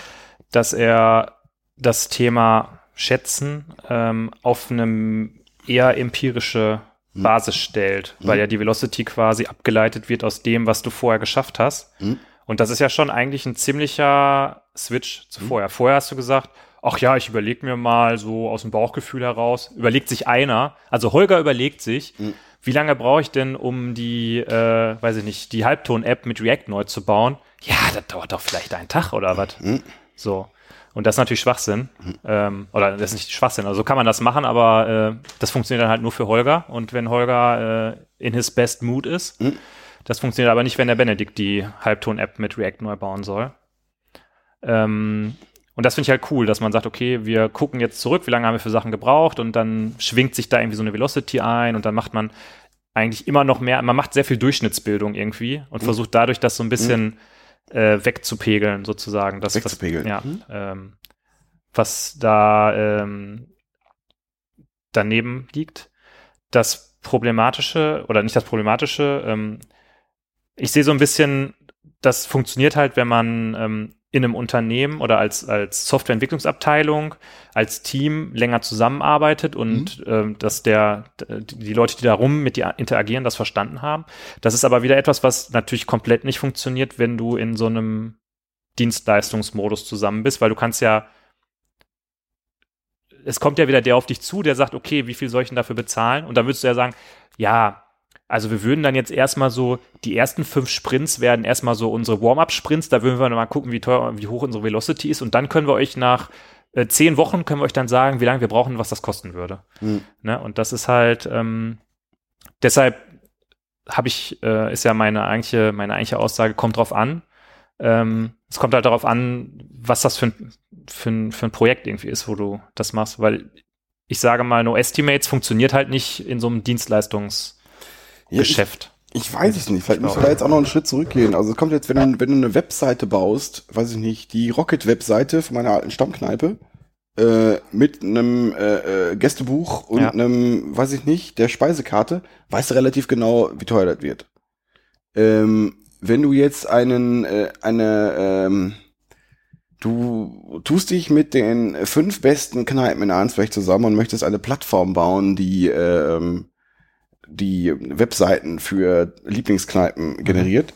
dass er das Thema Schätzen ähm, auf einem eher empirische hm. Basis stellt, mhm. weil ja die Velocity quasi abgeleitet wird aus dem, was du vorher geschafft hast. Mhm. Und das ist ja schon eigentlich ein ziemlicher Switch zu mhm. vorher. Vorher hast du gesagt, ach ja, ich überlege mir mal so aus dem Bauchgefühl heraus, überlegt sich einer, also Holger überlegt sich, mhm. wie lange brauche ich denn, um die, äh, weiß ich nicht, die Halbton-App mit React neu zu bauen? Ja, das dauert doch vielleicht einen Tag oder was. So. Und das ist natürlich Schwachsinn. Ähm, oder das ist nicht Schwachsinn. Also so kann man das machen, aber äh, das funktioniert dann halt nur für Holger. Und wenn Holger äh, in his best mood ist, mhm. das funktioniert aber nicht, wenn der Benedikt die Halbton-App mit React neu bauen soll. Ähm, und das finde ich halt cool, dass man sagt, okay, wir gucken jetzt zurück, wie lange haben wir für Sachen gebraucht und dann schwingt sich da irgendwie so eine Velocity ein und dann macht man eigentlich immer noch mehr, man macht sehr viel Durchschnittsbildung irgendwie und mhm. versucht dadurch das so ein bisschen mhm. Äh, wegzupegeln sozusagen. Das, wegzupegeln. Das, ja, mhm. ähm, was da ähm, daneben liegt. Das Problematische, oder nicht das Problematische, ähm, ich sehe so ein bisschen, das funktioniert halt, wenn man ähm, in einem Unternehmen oder als, als Softwareentwicklungsabteilung, als Team länger zusammenarbeitet und mhm. ähm, dass der, die Leute, die darum mit dir interagieren, das verstanden haben. Das ist aber wieder etwas, was natürlich komplett nicht funktioniert, wenn du in so einem Dienstleistungsmodus zusammen bist, weil du kannst ja es kommt ja wieder der auf dich zu, der sagt, okay, wie viel soll ich denn dafür bezahlen? Und dann würdest du ja sagen, ja, also wir würden dann jetzt erstmal so, die ersten fünf Sprints werden erstmal so unsere Warm-up-Sprints, da würden wir mal gucken, wie teuer, wie hoch unsere Velocity ist und dann können wir euch nach äh, zehn Wochen können wir euch dann sagen, wie lange wir brauchen, was das kosten würde. Mhm. Ne? Und das ist halt, ähm, deshalb habe ich, äh, ist ja meine eigentliche, meine eigentliche Aussage, kommt drauf an. Ähm, es kommt halt darauf an, was das für ein, für, ein, für ein Projekt irgendwie ist, wo du das machst, weil ich sage mal, No Estimates funktioniert halt nicht in so einem Dienstleistungs- ja, Geschäft. Ich, ich, weiß es nicht. Vielleicht müssen wir da jetzt auch noch einen Schritt zurückgehen. Also es kommt jetzt, wenn du, wenn du eine Webseite baust, weiß ich nicht, die Rocket-Webseite von meiner alten Stammkneipe, äh, mit einem äh, äh, Gästebuch und ja. einem, weiß ich nicht, der Speisekarte, weißt du relativ genau, wie teuer das wird. Ähm, wenn du jetzt einen, äh, eine, ähm, du tust dich mit den fünf besten Kneipen in Arnsberg zusammen und möchtest eine Plattform bauen, die ähm, die Webseiten für Lieblingskneipen mhm. generiert,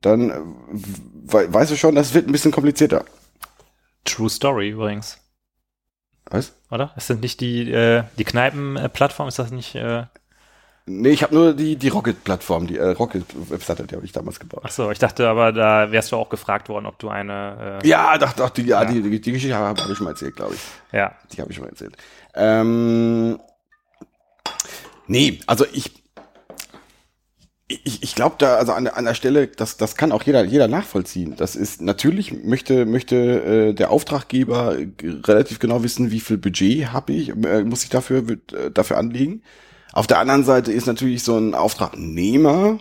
dann we weißt du schon, das wird ein bisschen komplizierter. True Story übrigens. Was? Oder? Ist das nicht die, äh, die Kneipen-Plattform? Ist das nicht. Äh Nee, ich habe nur die, die Rocket-Plattform, die äh, Rocket-Webseite, die habe ich damals gebaut. Ach so, ich dachte aber, da wärst du auch gefragt worden, ob du eine. Äh ja, doch, doch, die, ja, ja. Die, die, die Geschichte habe hab ich schon mal erzählt, glaube ich. Ja. Die habe ich schon mal erzählt. Ähm, Nee, also ich, ich, ich glaube da, also an, an der Stelle, das, das kann auch jeder, jeder nachvollziehen. Das ist natürlich möchte, möchte äh, der Auftraggeber relativ genau wissen, wie viel Budget habe ich, äh, muss ich dafür, äh, dafür anlegen. Auf der anderen Seite ist natürlich so ein Auftragnehmer,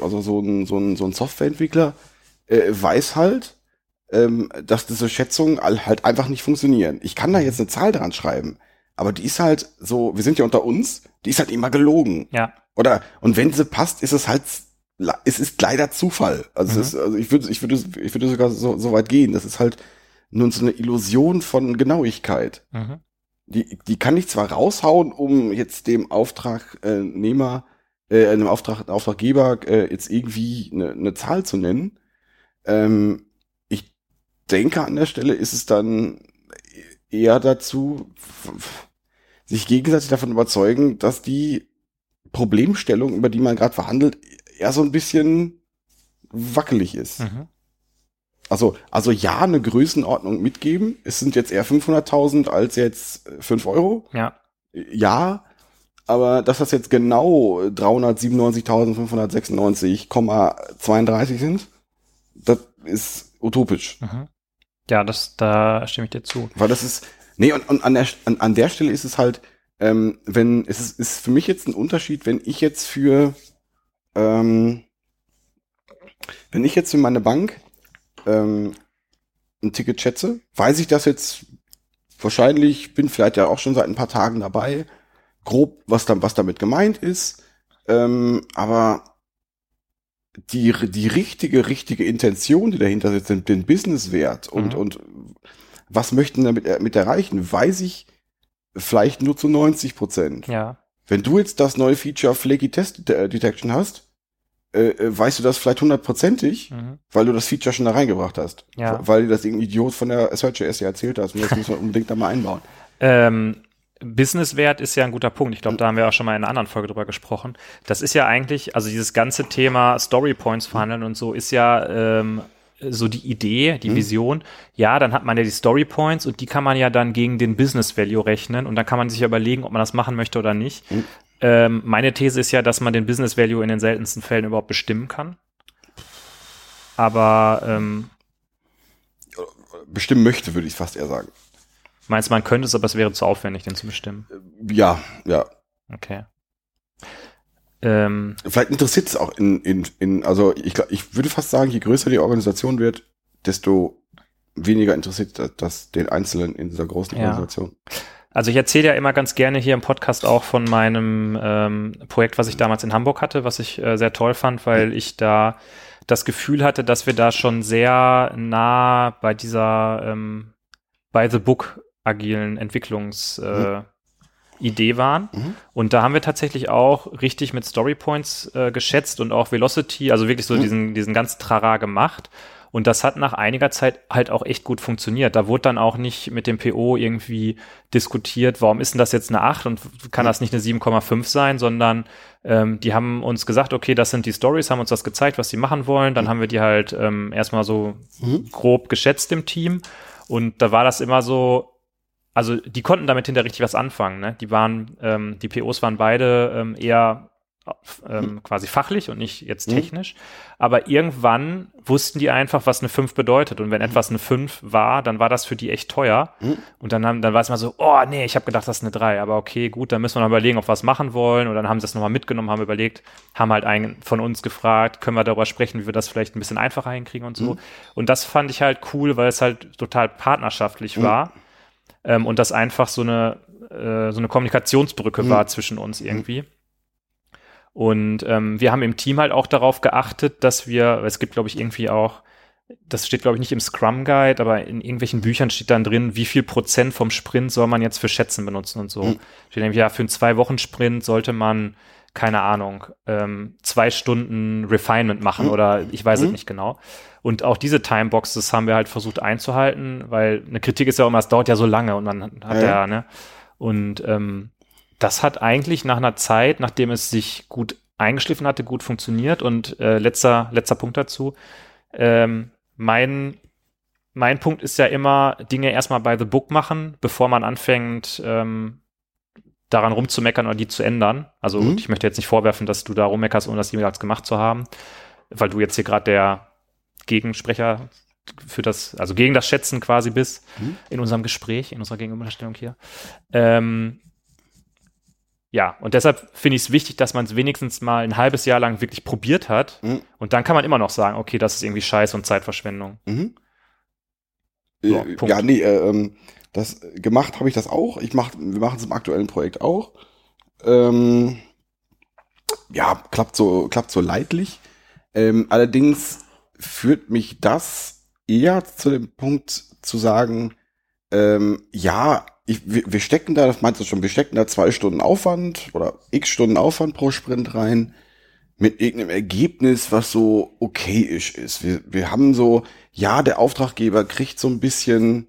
also so ein, so ein, so ein Softwareentwickler, äh, weiß halt, ähm, dass diese Schätzungen halt einfach nicht funktionieren. Ich kann da jetzt eine Zahl dran schreiben, aber die ist halt so, wir sind ja unter uns, die ist halt immer gelogen. Ja. Oder, und wenn sie passt, ist es halt, es ist leider Zufall. Also, mhm. es ist, also ich würde, ich würde, ich würde sogar so, so weit gehen. Das ist halt nur so eine Illusion von Genauigkeit. Mhm. Die, die kann ich zwar raushauen, um jetzt dem Auftragnehmer, äh, einem Auftrag, Auftraggeber äh, jetzt irgendwie eine, eine Zahl zu nennen. Ähm, ich denke, an der Stelle ist es dann eher dazu, sich gegenseitig davon überzeugen, dass die Problemstellung, über die man gerade verhandelt, eher so ein bisschen wackelig ist. Mhm. Also, also ja, eine Größenordnung mitgeben. Es sind jetzt eher 500.000 als jetzt 5 Euro. Ja. Ja, aber dass das jetzt genau 397.596,32 sind, das ist utopisch. Mhm. Ja, das, da stimme ich dir zu. Weil das ist, nee, und, und an, der, an, an der Stelle ist es halt, ähm, wenn, es ist, ist für mich jetzt ein Unterschied, wenn ich jetzt für, ähm, wenn ich jetzt für meine Bank ähm, ein Ticket schätze, weiß ich das jetzt wahrscheinlich, bin vielleicht ja auch schon seit ein paar Tagen dabei, grob, was, dann, was damit gemeint ist, ähm, aber die, die richtige, richtige Intention, die dahinter sitzt, den, den Businesswert und, mhm. und was möchten damit, damit erreichen, weiß ich vielleicht nur zu 90 Prozent. Ja. Wenn du jetzt das neue Feature Flaky Test Detection hast, äh, äh, weißt du das vielleicht hundertprozentig, mhm. weil du das Feature schon da reingebracht hast. Ja. Weil dir das irgendein Idiot von der Search.js ja erzählt hast. Und das muss man [LAUGHS] unbedingt da mal einbauen. Ähm, Businesswert ist ja ein guter Punkt. Ich glaube, da haben wir auch schon mal in einer anderen Folge drüber gesprochen. Das ist ja eigentlich, also dieses ganze Thema Story Points verhandeln und so ist ja ähm, so die Idee, die mhm. Vision. Ja, dann hat man ja die Story Points und die kann man ja dann gegen den Business Value rechnen und dann kann man sich überlegen, ob man das machen möchte oder nicht. Mhm. Ähm, meine These ist ja, dass man den Business Value in den seltensten Fällen überhaupt bestimmen kann. Aber ähm, bestimmen möchte, würde ich fast eher sagen. Meinst du, man könnte es, aber es wäre zu aufwendig, den zu bestimmen? Ja, ja. Okay. Ähm, Vielleicht interessiert es auch in, in, in also ich, ich würde fast sagen, je größer die Organisation wird, desto weniger interessiert das, das den Einzelnen in dieser großen ja. Organisation. Also ich erzähle ja immer ganz gerne hier im Podcast auch von meinem ähm, Projekt, was ich damals in Hamburg hatte, was ich äh, sehr toll fand, weil ich da das Gefühl hatte, dass wir da schon sehr nah bei dieser ähm, by the book agilen Entwicklungs äh, mhm. Waren. Mhm. Und da haben wir tatsächlich auch richtig mit Story Points äh, geschätzt und auch Velocity, also wirklich so mhm. diesen, diesen ganzen Trara gemacht. Und das hat nach einiger Zeit halt auch echt gut funktioniert. Da wurde dann auch nicht mit dem PO irgendwie diskutiert, warum ist denn das jetzt eine 8 und kann das nicht eine 7,5 sein, sondern ähm, die haben uns gesagt, okay, das sind die Stories, haben uns das gezeigt, was sie machen wollen. Dann haben wir die halt ähm, erstmal so mhm. grob geschätzt im Team. Und da war das immer so, also die konnten damit hinter richtig was anfangen. Ne? Die waren, ähm, die POs waren beide ähm, eher ähm, quasi fachlich und nicht jetzt mhm. technisch. Mhm. Aber irgendwann wussten die einfach, was eine 5 bedeutet. Und wenn mhm. etwas eine 5 war, dann war das für die echt teuer. Mhm. Und dann, haben, dann war es mal so, oh nee, ich habe gedacht, das ist eine 3. Aber okay, gut, dann müssen wir noch überlegen, ob wir was machen wollen. Und dann haben sie das nochmal mitgenommen, haben überlegt, haben halt einen von uns gefragt, können wir darüber sprechen, wie wir das vielleicht ein bisschen einfacher hinkriegen und so. Mhm. Und das fand ich halt cool, weil es halt total partnerschaftlich war. Ähm, und das einfach so eine, äh, so eine Kommunikationsbrücke war zwischen uns irgendwie. Und ähm, wir haben im Team halt auch darauf geachtet, dass wir, es gibt, glaube ich, irgendwie auch, das steht, glaube ich, nicht im Scrum Guide, aber in irgendwelchen Büchern steht dann drin, wie viel Prozent vom Sprint soll man jetzt für Schätzen benutzen und so. Mhm. Steht nämlich, ja, für einen Zwei-Wochen-Sprint sollte man, keine Ahnung, ähm, zwei Stunden Refinement machen mhm. oder ich weiß mhm. es nicht genau. Und auch diese Timeboxes haben wir halt versucht einzuhalten, weil eine Kritik ist ja immer, es dauert ja so lange und man hat ja, ja ne? Und ähm, das hat eigentlich nach einer Zeit, nachdem es sich gut eingeschliffen hatte, gut funktioniert. Und äh, letzter, letzter Punkt dazu. Ähm, mein, mein Punkt ist ja immer, Dinge erstmal by the book machen, bevor man anfängt, ähm, daran rumzumeckern oder die zu ändern. Also mhm. ich möchte jetzt nicht vorwerfen, dass du da rummeckerst, ohne das jemals gemacht zu haben, weil du jetzt hier gerade der Gegensprecher für das, also gegen das Schätzen quasi bist mhm. in unserem Gespräch, in unserer Gegenüberstellung hier. Ähm, ja, und deshalb finde ich es wichtig, dass man es wenigstens mal ein halbes Jahr lang wirklich probiert hat. Mhm. Und dann kann man immer noch sagen, okay, das ist irgendwie Scheiß und Zeitverschwendung. Mhm. So, äh, ja, nee, äh, ähm, das gemacht habe ich das auch. Ich mach, wir machen es im aktuellen Projekt auch. Ähm, ja, klappt so, klappt so leidlich. Ähm, allerdings führt mich das eher zu dem Punkt zu sagen, ähm, ja, ich, wir, wir stecken da, das meinst du schon, wir stecken da zwei Stunden Aufwand oder x Stunden Aufwand pro Sprint rein mit irgendeinem Ergebnis, was so okayisch ist. Wir, wir haben so, ja, der Auftraggeber kriegt so ein bisschen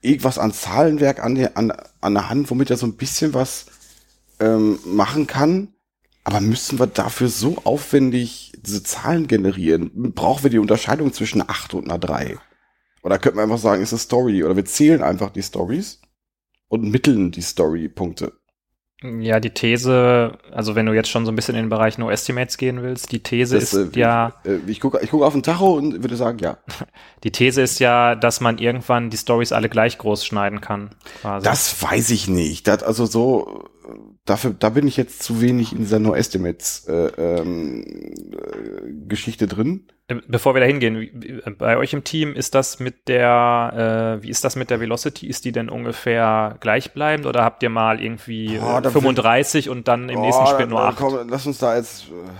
irgendwas an Zahlenwerk an der, an, an der Hand, womit er so ein bisschen was ähm, machen kann. Aber müssen wir dafür so aufwendig diese Zahlen generieren? Brauchen wir die Unterscheidung zwischen einer 8 und einer 3? Oder könnte man einfach sagen, ist eine Story. Oder wir zählen einfach die Stories und mitteln die Story-Punkte. Ja, die These, also wenn du jetzt schon so ein bisschen in den Bereich No Estimates gehen willst, die These das, ist äh, ja. Ich, äh, ich gucke ich guck auf den Tacho und würde sagen, ja. [LAUGHS] Die These ist ja, dass man irgendwann die Stories alle gleich groß schneiden kann. Quasi. Das weiß ich nicht. Das, also so, dafür, da bin ich jetzt zu wenig in dieser No Estimates äh, ähm, äh, Geschichte drin. Äh, bevor wir da hingehen, bei euch im Team ist das mit der, äh, wie ist das mit der Velocity? Ist die denn ungefähr gleichbleibend oder habt ihr mal irgendwie oh, 35 und dann im oh, nächsten Spiel nur 8? Komm, lass uns da jetzt. Äh,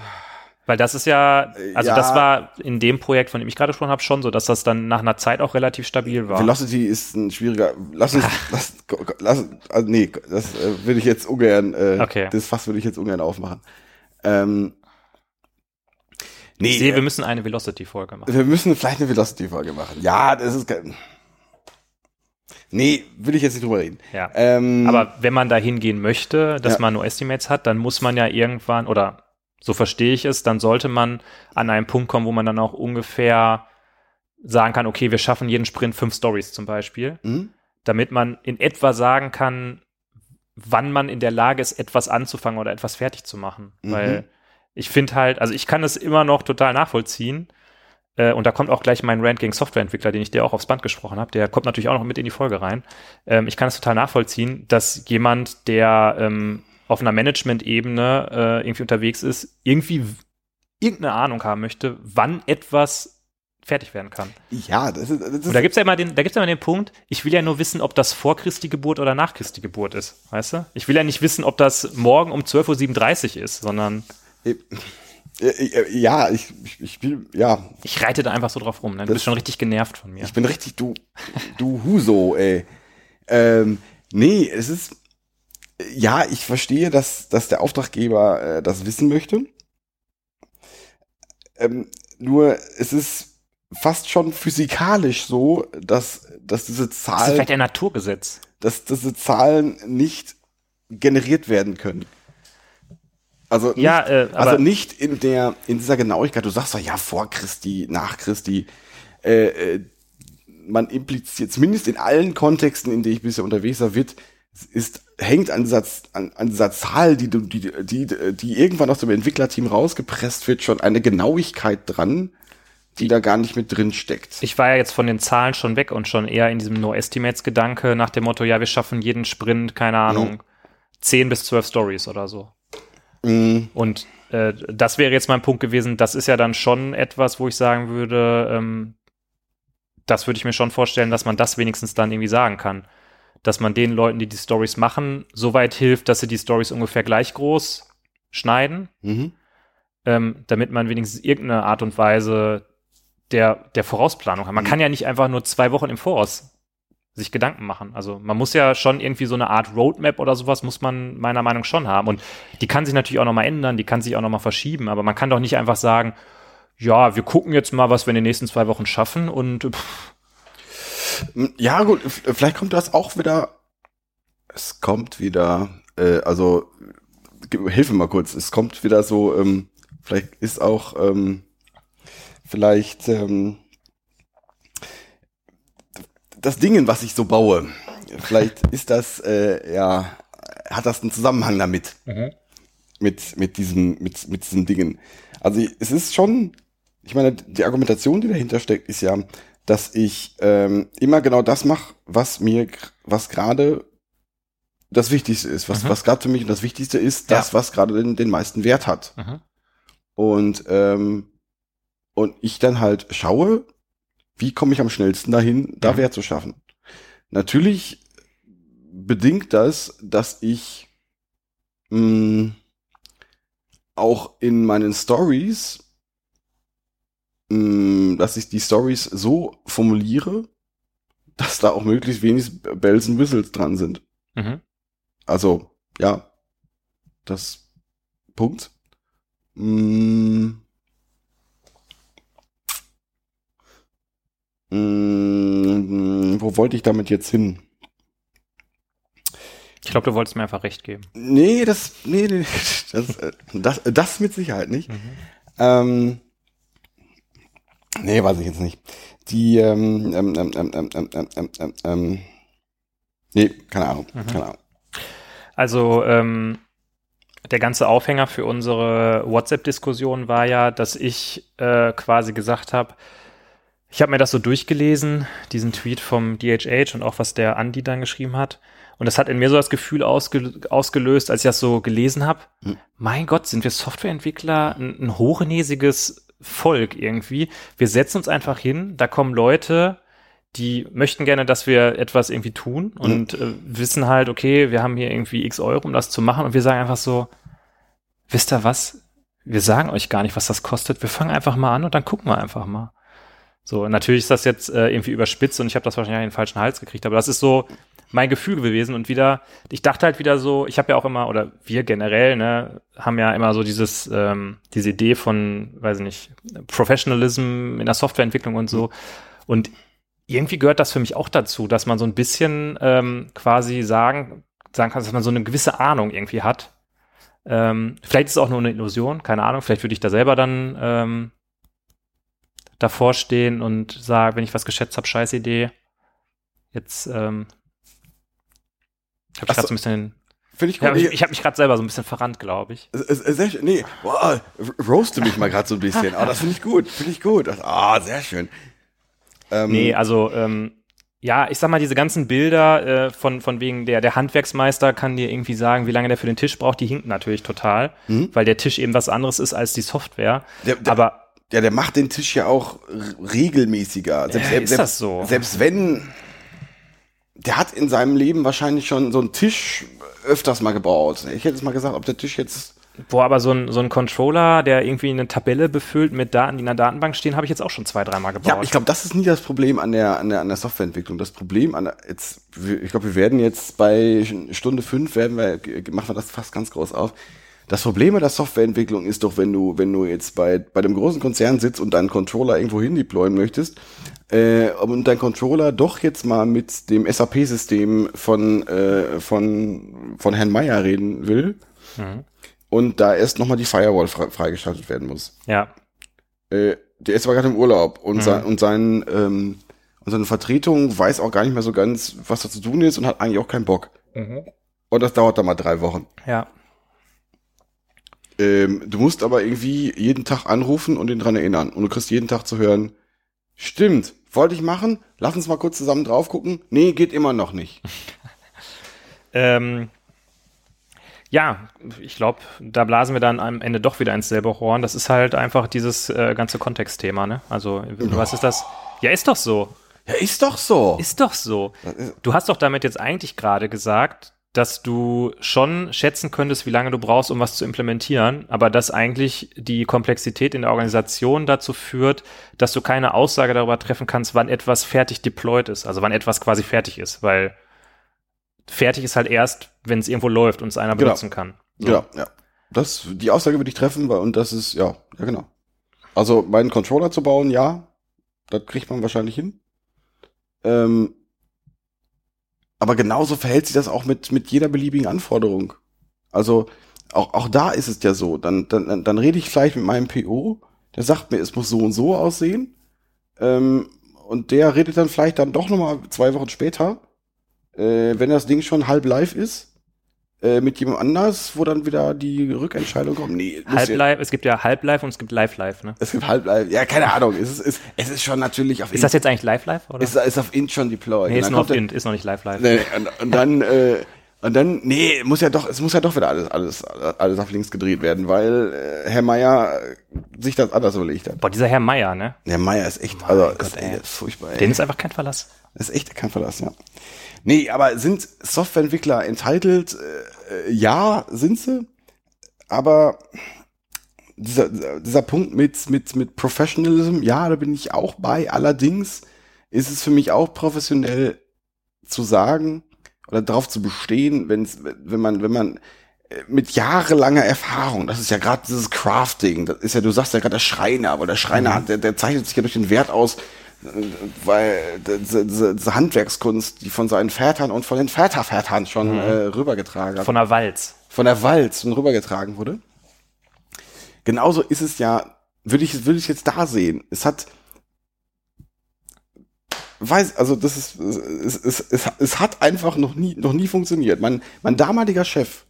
Weil das ist ja, also ja. das war in dem Projekt, von dem ich gerade gesprochen habe, schon so, dass das dann nach einer Zeit auch relativ stabil war. Velocity ist ein schwieriger. Lass uns, [LAUGHS] lass, lass, also nee, das äh, würde ich jetzt ungern, äh, okay. das Fass würde ich jetzt ungern aufmachen. Ähm, nee, ich sehe, äh, wir müssen eine Velocity-Folge machen. Wir müssen vielleicht eine Velocity-Folge machen. Ja, das ist. Nee, will ich jetzt nicht drüber reden. Ja. Ähm, Aber wenn man da hingehen möchte, dass ja. man nur Estimates hat, dann muss man ja irgendwann, oder so verstehe ich es, dann sollte man an einen Punkt kommen, wo man dann auch ungefähr sagen kann, okay, wir schaffen jeden Sprint fünf Stories zum Beispiel, mhm. damit man in etwa sagen kann, wann man in der Lage ist, etwas anzufangen oder etwas fertig zu machen. Mhm. Weil ich finde halt, also ich kann es immer noch total nachvollziehen, äh, und da kommt auch gleich mein Rant gegen Softwareentwickler, den ich dir auch aufs Band gesprochen habe. Der kommt natürlich auch noch mit in die Folge rein. Ähm, ich kann es total nachvollziehen, dass jemand, der ähm, auf einer Management-Ebene äh, irgendwie unterwegs ist, irgendwie irgendeine Ahnung haben möchte, wann etwas fertig werden kann. Ja, das ist. Das ist und da ja immer den, da gibt's ja immer den Punkt, ich will ja nur wissen, ob das vor Christi Geburt oder nach Christi Geburt ist, weißt du? Ich will ja nicht wissen, ob das morgen um 12.37 Uhr ist, sondern. Äh, äh, ja, ich, ich, ich will, ja. Ich reite da einfach so drauf rum, ne? Du bist schon richtig genervt von mir. Ich bin richtig, du, du Huso, ey. Ähm, nee, es ist, ja, ich verstehe, dass, dass der Auftraggeber äh, das wissen möchte. Ähm, nur, es ist fast schon physikalisch so, dass, dass diese Zahlen. Das ist vielleicht ein Naturgesetz. Dass diese Zahlen nicht generiert werden können. Also nicht, ja, äh, also nicht in der in dieser Genauigkeit. Du sagst doch ja vor Christi, nach Christi. Äh, äh, man impliziert zumindest in allen Kontexten, in denen ich bisher unterwegs war, wird ist hängt an dieser, an, an dieser Zahl, die, die, die, die irgendwann aus dem Entwicklerteam rausgepresst wird, schon eine Genauigkeit dran, die da gar nicht mit drin steckt. Ich war ja jetzt von den Zahlen schon weg und schon eher in diesem No-Estimates-Gedanke nach dem Motto, ja, wir schaffen jeden Sprint, keine Ahnung, mhm. 10 bis 12 Stories oder so. Mhm. Und äh, das wäre jetzt mein Punkt gewesen. Das ist ja dann schon etwas, wo ich sagen würde, ähm, das würde ich mir schon vorstellen, dass man das wenigstens dann irgendwie sagen kann. Dass man den Leuten, die die Stories machen, so weit hilft, dass sie die Stories ungefähr gleich groß schneiden, mhm. ähm, damit man wenigstens irgendeine Art und Weise der, der Vorausplanung hat. Man mhm. kann ja nicht einfach nur zwei Wochen im Voraus sich Gedanken machen. Also man muss ja schon irgendwie so eine Art Roadmap oder sowas muss man meiner Meinung schon haben. Und die kann sich natürlich auch nochmal ändern, die kann sich auch nochmal verschieben, aber man kann doch nicht einfach sagen, ja, wir gucken jetzt mal, was wir in den nächsten zwei Wochen schaffen und pff. ja gut, vielleicht kommt das auch wieder. Es kommt wieder, äh, also hilf mir mal kurz. Es kommt wieder so, ähm, vielleicht ist auch ähm, vielleicht ähm, das Dingen, was ich so baue, vielleicht ist das, äh, ja, hat das einen Zusammenhang damit. Mhm. Mit, mit diesem, mit, mit diesen Dingen. Also es ist schon, ich meine, die Argumentation, die dahinter steckt, ist ja, dass ich ähm, immer genau das mache, was mir, was gerade das Wichtigste ist, was, mhm. was gerade für mich das Wichtigste ist, das, ja. was gerade den, den meisten Wert hat. Mhm. Und, ähm, und ich dann halt schaue, wie komme ich am schnellsten dahin, da Wert zu schaffen? Natürlich bedingt das, dass ich mh, mm, auch in meinen Stories, mh, mm, dass ich die Stories so formuliere, dass da auch möglichst wenig Bells und Whistles dran sind. Mhm. Also, ja, das Punkt. Mh, mm, Hm, wo wollte ich damit jetzt hin? Ich glaube, du wolltest mir einfach recht geben. Nee, das, nee, nee das, das, das mit Sicherheit nicht. Mhm. Ähm, nee, weiß ich jetzt nicht. Die, ähm, ähm, ähm, ähm, ähm, ähm, ähm, ähm, nee, keine Ahnung, mhm. keine Ahnung. Also, ähm, der ganze Aufhänger für unsere WhatsApp-Diskussion war ja, dass ich äh, quasi gesagt habe, ich habe mir das so durchgelesen, diesen Tweet vom DHH und auch was der Andy dann geschrieben hat. Und das hat in mir so das Gefühl ausge ausgelöst, als ich das so gelesen habe. Hm. Mein Gott, sind wir Softwareentwickler ein, ein hochnäsiges Volk irgendwie. Wir setzen uns einfach hin, da kommen Leute, die möchten gerne, dass wir etwas irgendwie tun und hm. äh, wissen halt, okay, wir haben hier irgendwie x Euro, um das zu machen. Und wir sagen einfach so, wisst ihr was? wir sagen euch gar nicht, was das kostet. Wir fangen einfach mal an und dann gucken wir einfach mal. So, natürlich ist das jetzt äh, irgendwie überspitzt und ich habe das wahrscheinlich in den falschen Hals gekriegt, aber das ist so mein Gefühl gewesen und wieder, ich dachte halt wieder so, ich habe ja auch immer, oder wir generell, ne, haben ja immer so dieses, ähm, diese Idee von, weiß ich nicht, Professionalism in der Softwareentwicklung und so. Und irgendwie gehört das für mich auch dazu, dass man so ein bisschen ähm, quasi sagen, sagen kann, dass man so eine gewisse Ahnung irgendwie hat. Ähm, vielleicht ist es auch nur eine Illusion, keine Ahnung, vielleicht würde ich da selber dann ähm, davor stehen und sagen, wenn ich was geschätzt habe, scheiß Idee. Jetzt ähm, habe ich gerade so ein bisschen. Finde ich. Ja, ich, ich habe mich gerade selber so ein bisschen verrannt, glaube ich. Sehr schön. Nee, wow, roaste mich mal gerade so ein bisschen. Ah, oh, das finde ich gut. Finde ich gut. Ah, oh, sehr schön. Ähm, nee, also ähm, ja, ich sag mal, diese ganzen Bilder äh, von, von wegen der, der Handwerksmeister kann dir irgendwie sagen, wie lange der für den Tisch braucht, die hinken natürlich total, mhm. weil der Tisch eben was anderes ist als die Software. Der, der, Aber ja, der macht den Tisch ja auch regelmäßiger. Selbst, äh, ist selbst, das so? Selbst wenn, der hat in seinem Leben wahrscheinlich schon so einen Tisch öfters mal gebaut. Ich hätte jetzt mal gesagt, ob der Tisch jetzt Boah, aber so ein, so ein Controller, der irgendwie eine Tabelle befüllt mit Daten, die in der Datenbank stehen, habe ich jetzt auch schon zwei, dreimal gebaut. Ja, ich glaube, das ist nie das Problem an der, an der, an der Softwareentwicklung. Das Problem an der, jetzt, ich glaube, wir werden jetzt bei Stunde fünf werden wir, machen wir das fast ganz groß auf. Das Problem mit der Softwareentwicklung ist doch, wenn du, wenn du jetzt bei, bei dem großen Konzern sitzt und deinen Controller irgendwo hin deployen möchtest, äh, und dein Controller doch jetzt mal mit dem SAP-System von, äh, von, von Herrn Meyer reden will, mhm und da erst nochmal die Firewall freigeschaltet werden muss. Ja. Äh, der ist aber gerade im Urlaub und, mhm. sein, und, sein, ähm, und seine Vertretung weiß auch gar nicht mehr so ganz, was da zu tun ist und hat eigentlich auch keinen Bock. Mhm. Und das dauert dann mal drei Wochen. Ja. Ähm, du musst aber irgendwie jeden Tag anrufen und ihn dran erinnern. Und du kriegst jeden Tag zu hören, stimmt, wollte ich machen, lass uns mal kurz zusammen drauf gucken. Nee, geht immer noch nicht. [LAUGHS] ähm, ja, ich glaube, da blasen wir dann am Ende doch wieder ins selbe Horn. Das ist halt einfach dieses äh, ganze Kontextthema, ne? Also, oh. was ist das? Ja, ist doch so. Ja, ist doch so. Ist doch so. Du hast doch damit jetzt eigentlich gerade gesagt, dass du schon schätzen könntest, wie lange du brauchst, um was zu implementieren, aber dass eigentlich die Komplexität in der Organisation dazu führt, dass du keine Aussage darüber treffen kannst, wann etwas fertig deployed ist, also wann etwas quasi fertig ist, weil fertig ist halt erst, wenn es irgendwo läuft und es einer genau. benutzen kann. So. Genau, ja. Das, die Aussage würde ich treffen, weil, und das ist, ja, ja, genau. Also, meinen Controller zu bauen, ja, das kriegt man wahrscheinlich hin. Ähm, aber genauso verhält sich das auch mit, mit jeder beliebigen Anforderung. Also, auch, auch da ist es ja so. Dann, dann, dann rede ich vielleicht mit meinem PO, der sagt mir, es muss so und so aussehen. Ähm, und der redet dann vielleicht dann doch nochmal zwei Wochen später äh, wenn das Ding schon halb live ist, äh, mit jemand anders, wo dann wieder die Rückentscheidung kommt. Nee, halb live, es gibt ja halb live und es gibt live live, ne? Es gibt halb live, ja, keine Ahnung. Es ist, es, es ist schon natürlich auf Ist das jetzt eigentlich live live, oder? Ist, ist auf Int schon deployed. Nee, ist noch auf Int, ist noch nicht live live. Nee, und, und dann, äh, und dann, nee, muss ja doch, es muss ja doch wieder alles, alles, alles auf links gedreht werden, weil äh, Herr Meier sich das anders überlegt hat. Boah, dieser Herr Meier, ne? Herr Meier ist echt, also, Gott, ist, ey, ist furchtbar. Ey. Den ist einfach kein Verlass. Ist echt kein Verlass, ja. Nee, aber sind Softwareentwickler entitled? Äh, ja, sind sie. Aber dieser, dieser Punkt mit, mit, mit Professionalism, ja, da bin ich auch bei. Allerdings ist es für mich auch professionell zu sagen oder darauf zu bestehen, wenn's, wenn man, wenn man äh, mit jahrelanger Erfahrung, das ist ja gerade dieses Crafting, das ist ja, du sagst ja gerade der Schreiner, aber der Schreiner, mhm. der, der zeichnet sich ja durch den Wert aus, weil diese, diese Handwerkskunst, die von seinen Vätern und von den Vätervätern schon mhm. äh, rübergetragen hat. Von der Walz. Von der Walz und rübergetragen wurde. Genauso ist es ja, würde ich, würde ich jetzt da sehen. Es hat, weiß, also das ist, es, es, es, es hat einfach noch nie, noch nie funktioniert. Mein, mein damaliger Chef,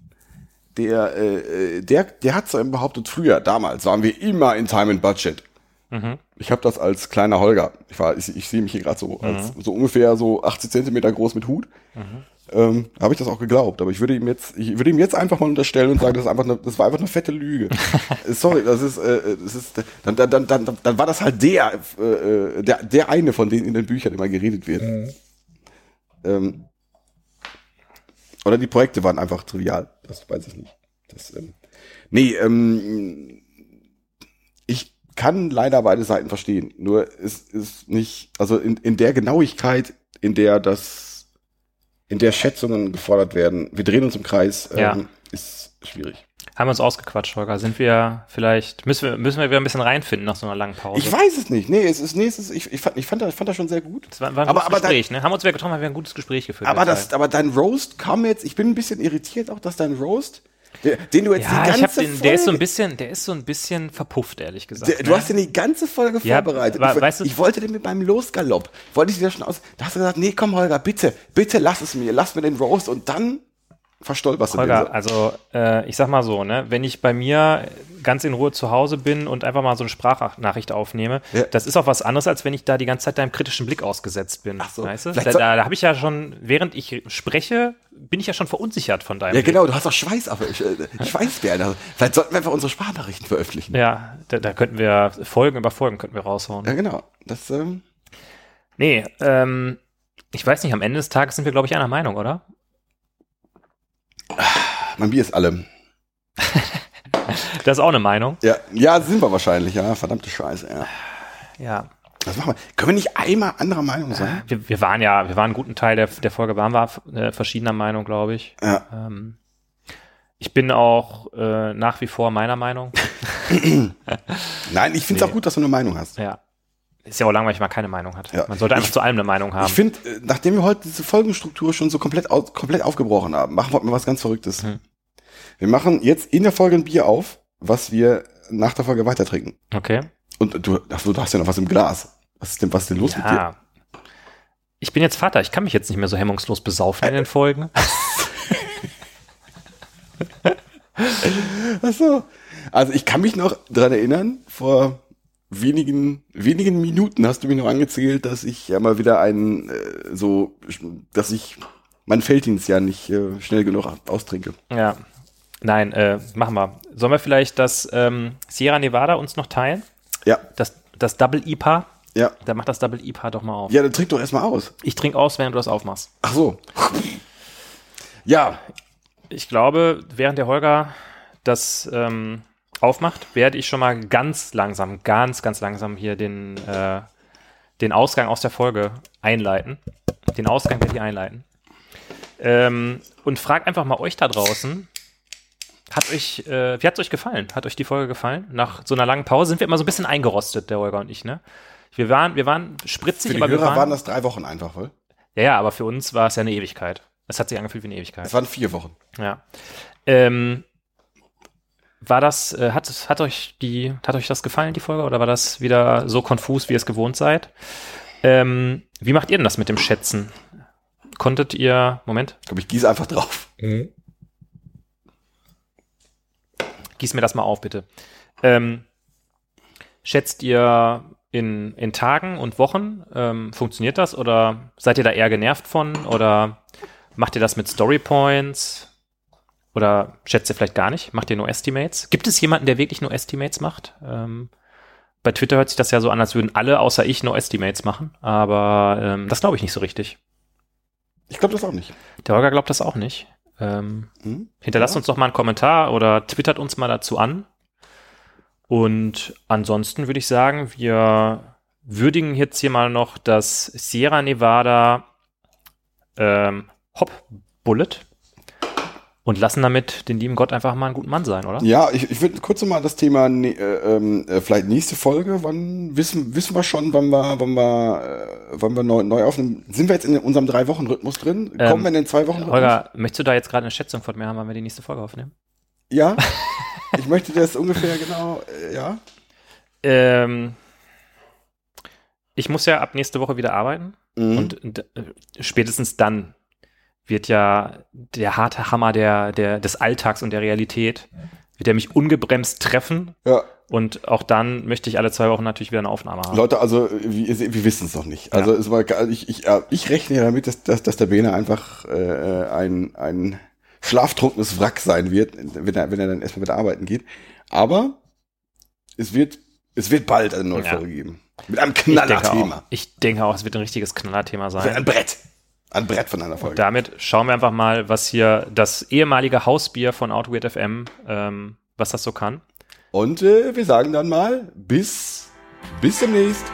der, äh, der, der hat so behauptet, früher, damals waren wir immer in Time and Budget. Mhm. Ich habe das als kleiner Holger. Ich war, ich, ich sehe mich hier gerade so mhm. als so ungefähr so 80 Zentimeter groß mit Hut. Mhm. Ähm, habe ich das auch geglaubt, aber ich würde ihm jetzt, ich würde ihm jetzt einfach mal unterstellen und sagen, das ist einfach eine, das war einfach eine fette Lüge. [LAUGHS] Sorry, das ist, äh, das ist, dann, dann, dann, dann, dann war das halt der, äh, der, der eine von denen in den Büchern immer geredet wird. Mhm. Ähm, oder die Projekte waren einfach trivial. Das weiß ich nicht. Das, ähm, nee, ähm, kann leider beide Seiten verstehen. Nur es ist nicht, also in, in der Genauigkeit, in der das, in der Schätzungen gefordert werden, wir drehen uns im Kreis, Ja. ähm, ist schwierig. Haben wir uns ausgequatscht, Holger? Sind wir vielleicht, müssen wir, müssen wir wieder ein bisschen reinfinden nach so einer langen Pause? Ich weiß es nicht. Nee, es ist, es ist, ich, ich fand, ich fand, das, ich fand das schon sehr gut. Das war, war ein Aber- gutes aber Gespräch, ne? Haben uns wieder getroffen, haben wir ein gutes Gespräch geführt. Aber das, aber dein Roast kam jetzt, ich bin ein bisschen irritiert auch, dass dein Roast, der, den du jetzt ja, die ich ganze hab den, der ist so ein Folge- bisschen, der ist so ein bisschen verpufft, ehrlich gesagt. Der, du ne? hast ja die ganze Folge Ja, vorbereitet. wa- ich, weißt du- ich wollte den mit beim Losgalopp, wollte ich dir schon aus, da hast du gesagt, nee, komm Holger, bitte, bitte lass es mir, lass mir den Roast und dann verstolperst du Holger, den. also äh, ich sag mal so, ne, wenn ich bei mir ganz in Ruhe zu Hause bin und einfach mal so eine Sprachnachricht aufnehme, Ja. das ist auch was anderes, als wenn ich da die ganze Zeit deinem kritischen Blick ausgesetzt bin. Ach so. Weißt du? Da, da, da habe ich ja schon, während ich spreche, bin ich ja schon verunsichert von deinem Ja, Blick. genau, du hast doch Schweiß auf, ich, äh, Schweißbären. Also, vielleicht sollten wir einfach unsere Sprachnachrichten veröffentlichen. Ja, da, da könnten wir Folgen über Folgen könnten wir raushauen. Ja, genau. Das, ähm, Nee, ähm, ich weiß nicht, am Ende des Tages sind wir, glaube ich, einer Meinung, oder? Mein Bier ist alle. [LAUGHS] Das ist auch eine Meinung. Ja, ja, sind wir wahrscheinlich, ja. Verdammte Scheiße, ja. Ja. Was machen wir? Können wir nicht einmal anderer Meinung sein? Wir, wir waren ja, wir waren einen guten Teil der, der Folge, waren wir äh, verschiedener Meinung, glaube ich. Ja. Ähm, ich bin auch äh, nach wie vor meiner Meinung. [LAUGHS] Nein, ich finde es Nee. auch gut, dass du eine Meinung hast. Ja. Ist ja auch langweilig, wenn man keine Meinung hat. Ja. Man sollte einfach Ich- zu allem eine Meinung haben. Ich finde, äh, nachdem wir heute diese Folgenstruktur schon so komplett, au komplett aufgebrochen haben, machen wir mal was ganz Verrücktes. Hm. Wir machen jetzt in der Folge ein Bier auf, was wir nach der Folge weiter trinken. okay. Und du, ach, du hast ja noch was im Glas. Was ist denn, was ist denn los mit dir? Ja. Ich bin jetzt Vater, ich kann mich jetzt nicht mehr so hemmungslos besaufen in den Folgen. [LAUGHS] Ach so. Also ich kann mich noch dran erinnern, vor wenigen, wenigen Minuten hast du mir noch angezählt, dass ich ja mal wieder einen, äh, so, dass ich meinen Felddienst ja nicht äh, schnell genug austrinke. Ja. Nein, äh, machen wir. Sollen wir vielleicht das ähm, Sierra Nevada uns noch teilen? Ja, Das, das Double IPA? ja. Dann mach das Double IPA doch mal auf. Ja, dann trink doch erstmal aus. Ich trinke aus, während du das aufmachst. Ach so. Ja, Ich glaube, während der Holger das ähm, aufmacht, werde ich schon mal ganz langsam, ganz, ganz langsam hier den, äh, den Ausgang aus der Folge einleiten. Den Ausgang werde ich einleiten. Ähm, und frag einfach mal euch da draußen, hat euch, äh, wie hat es euch gefallen? Hat euch die Folge gefallen? Nach so einer langen Pause sind wir immer so ein bisschen eingerostet, der Holger und ich, ne? Wir waren, wir waren spritzig, für die aber wir Hörer waren, waren das drei Wochen einfach, wohl? ja, ja, aber für uns war es ja eine Ewigkeit. Es hat sich angefühlt wie eine Ewigkeit. Es waren vier Wochen. Ja. Ähm, war das, äh, hat, hat euch die, hat euch das gefallen, die Folge, oder war das wieder so konfus, wie ihr es gewohnt seid? Ähm, wie macht ihr denn das mit dem Schätzen? Konntet ihr, Moment, Ich glaube, ich gieße einfach drauf. gieß mir das mal auf, bitte. Ähm, schätzt ihr in, in Tagen und Wochen? Ähm, funktioniert das oder seid ihr da eher genervt von? Oder macht ihr das mit Story Points? Oder schätzt ihr vielleicht gar nicht? Macht ihr nur Estimates? Gibt es jemanden, der wirklich nur Estimates macht? Ähm, bei Twitter hört sich das ja so an, als würden alle außer ich nur Estimates machen, aber ähm, das glaube ich nicht so richtig. Ich glaube das auch nicht. Der Holger glaubt das auch nicht. Ähm, Hm? Hinterlasst Ja. uns doch mal einen Kommentar oder twittert uns mal dazu an. Und ansonsten würde ich sagen, wir würdigen jetzt hier mal noch das Sierra Nevada ähm, Hop Bullet und lassen damit den lieben Gott einfach mal einen guten Mann sein, oder? Ja, ich, ich würde kurz mal das Thema, ne, äh, ähm, äh, vielleicht nächste Folge, wann wissen, wissen wir schon, wann wir, wann wir, äh, wann wir neu, neu aufnehmen. Sind wir jetzt in unserem Drei-Wochen-Rhythmus drin? Kommen Ähm, wir in den Zwei-Wochen-Rhythmus? Holger, möchtest du da jetzt gerade eine Schätzung von mir haben, wann wir die nächste Folge aufnehmen? Ja. [LAUGHS] ich möchte das ungefähr genau, äh, ja. Ähm, ich muss ja ab nächste Woche wieder arbeiten. Mhm. Und äh, spätestens dann wird ja der harte Hammer der, der, des Alltags und der Realität, wird er mich ungebremst treffen. ja. Und auch dann möchte ich alle zwei Wochen natürlich wieder eine Aufnahme haben. Leute, also wir, wir wissen es noch nicht. Also es war, also ich, ich, ich rechne ja damit, dass, dass, dass der Bene einfach äh, ein, ein schlaftrunkenes Wrack sein wird, wenn er, wenn er dann erstmal wieder arbeiten geht. Aber es wird, es wird bald eine neue Ja. Folge geben. Mit einem Knallerthema. ich denke auch, es wird ein richtiges Knallerthema Ein sein. Brett. Ein Brett von einer Folge. Damit schauen wir einfach mal, was hier das ehemalige Hausbier von Outweird FM, ähm, was das so kann. Und äh, wir sagen dann mal bis, bis demnächst.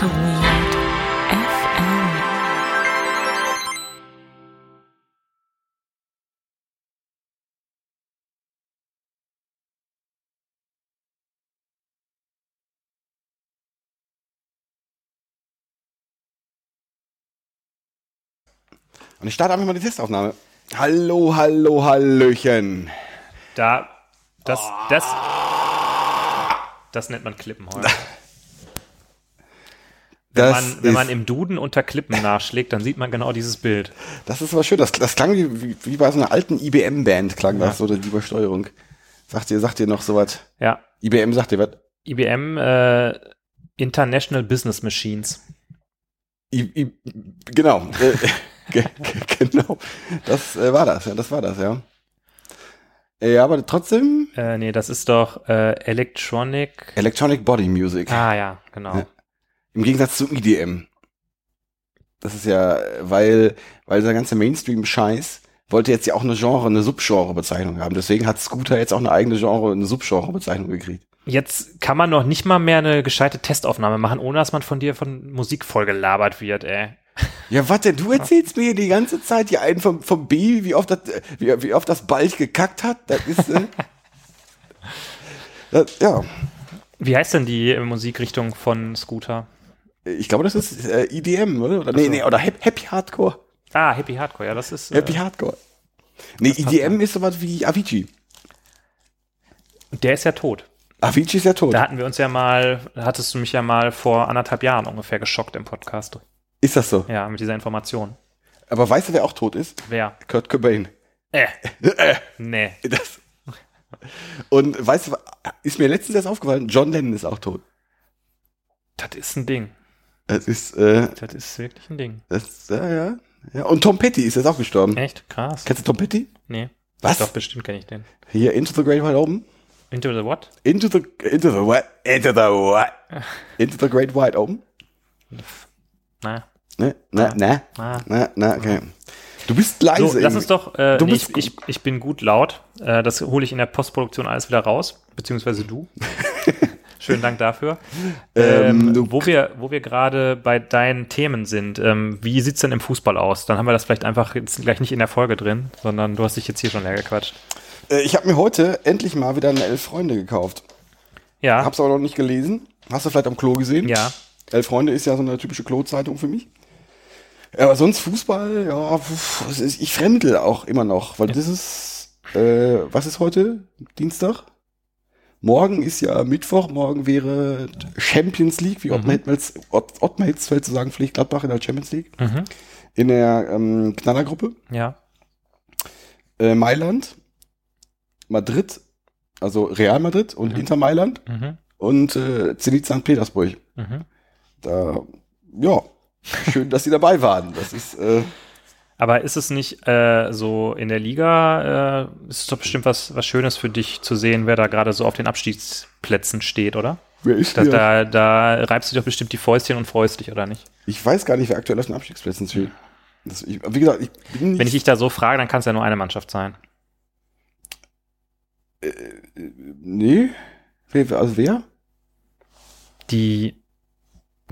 Auto Weird FM. Und ich starte einfach mal die Testaufnahme. Hallo, hallo, hallöchen. Da, das, das, das nennt man Klippen heute. [LAUGHS] Wenn, man, wenn man im Duden unter Klippen nachschlägt, dann sieht man genau dieses Bild. das ist aber schön. Das, das klang wie, wie, bei so einer alten IBM-Band, klang das, oder die Übersteuerung. Sagt ihr, sagt ihr noch sowas? Ja, IBM sagt ihr was? IBM äh, International Business Machines. I, I, genau. äh, [LAUGHS] ge, ge, genau. Das äh, war das, ja, das war das, ja. Äh, Ja, aber trotzdem Äh, nee, das ist doch äh, Electronic. Electronic Body Music. Ah ja, genau. Ja. Im Gegensatz zu EDM. Das ist ja, weil, weil dieser ganze Mainstream-Scheiß wollte jetzt ja auch eine Genre, eine Subgenre-Bezeichnung haben. Deswegen hat Scooter jetzt auch eine eigene Genre, eine Subgenre-Bezeichnung gekriegt. Jetzt kann man noch nicht mal mehr eine gescheite Testaufnahme machen, ohne dass man von dir von Musik vollgelabert wird, ey. Ja, warte, du erzählst mir die ganze Zeit hier einen vom, vom B, wie oft das, wie, wie oft das Balch gekackt hat. Das ist, äh, [LAUGHS] das, ja. Wie heißt denn die Musikrichtung von Scooter? Ich glaube, das ist äh, EDM, oder? oder nee, so. nee, oder Happy, Hardcore. Ah, Happy Hardcore, ja, das ist. Happy Äh, Hardcore. Nee, EDM ist sowas wie Avicii. der ist ja tot. Avicii ist ja tot. Da hatten wir uns ja mal, da hattest du mich ja mal vor anderthalb Jahren ungefähr geschockt im Podcast. Ist das so? Ja, mit dieser Information. Aber weißt du, wer auch tot ist? Wer? Kurt Cobain. Äh, Äh, nee. das. Und weißt du, ist mir letztens erst aufgefallen, John Lennon ist auch tot. Das ist ein Ding. Das ist, äh, Das ist wirklich ein Ding. das, ja, ja. ja. Und Tom Petty ist jetzt auch gestorben. Echt? Krass. Kennst du Tom Petty? Nee. Was? Doch, bestimmt kenne ich den. Hier, Into the Great Wide Open? Into the what? Into the, into the what? Into the what? Into the Great Wide Open? Na. Ne, na, na, Ah. na, na, okay. Du bist leise. So, lass uns doch, äh, Du nee, bist ich, ich, ich bin gut laut. Äh, das hole ich in der Postproduktion alles wieder raus, beziehungsweise du. [LAUGHS] Schönen Dank dafür. [LAUGHS] Ähm, Ähm, wo wir, wo wir gerade bei deinen Themen sind, ähm, wie sieht's denn im Fußball aus? Dann haben wir das vielleicht einfach jetzt gleich nicht in der Folge drin, sondern du hast dich jetzt hier schon leer gequatscht. Äh, ich habe mir heute endlich mal wieder eine Elf Freunde gekauft. Ja, Hab's aber noch nicht gelesen. Hast du vielleicht am Klo gesehen? ja. Elf Freunde ist ja so eine typische Klo-Zeitung für mich. Ja, aber sonst Fußball, ja, pf, es ich fremdel auch immer noch, weil das ist, äh, was ist heute? Dienstag? Morgen ist ja Mittwoch, morgen wäre Champions League, wie Ottmar Hitzfeld Ott, Ottmar Hitzfeld zu sagen pflegt, Gladbach in der Champions League, Mhm. in der ähm, Knallergruppe. Ja. Äh, Mailand, Madrid, also Real Madrid und Inter Mailand Mhm. und äh, Zenit St. Petersburg. Mhm. Da, ja, schön, dass sie dabei waren. Das ist, äh, Aber ist es nicht äh, so in der Liga, äh, ist es doch bestimmt was, was Schönes für dich zu sehen, wer da gerade so auf den Abstiegsplätzen steht, oder? wer ist der? da, da reibst du doch bestimmt die Fäustchen und freust dich, oder nicht? Ich weiß gar nicht, wer aktuell auf den Abstiegsplätzen steht. Das, ich, wie gesagt, ich bin nicht, Wenn ich dich da so frage, dann kann es ja nur eine Mannschaft sein. nee, wer, also wer? Die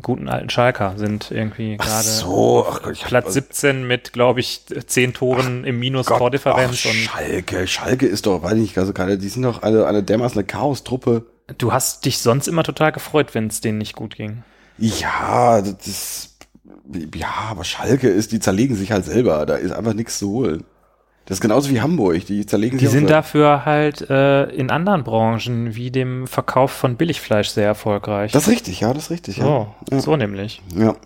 guten alten Schalker sind irgendwie gerade so, Platz 17 mit, glaube ich, zehn Toren im Minus Gott, Tordifferenz. ach, Und Schalke, Schalke ist doch, weiß ich nicht, also gerade, die sind doch alle eine dermaßen eine Chaos-Truppe. du hast dich sonst immer total gefreut, wenn es denen nicht gut ging. Ja, das ja, aber Schalke ist, die zerlegen sich halt selber, da ist einfach nichts zu holen. Das ist genauso wie Hamburg, die zerlegen Die sind auch- dafür halt äh, in anderen Branchen wie dem Verkauf von Billigfleisch sehr erfolgreich. Das ist richtig, ja, das ist richtig, ja. so, ja. so nämlich. Ja.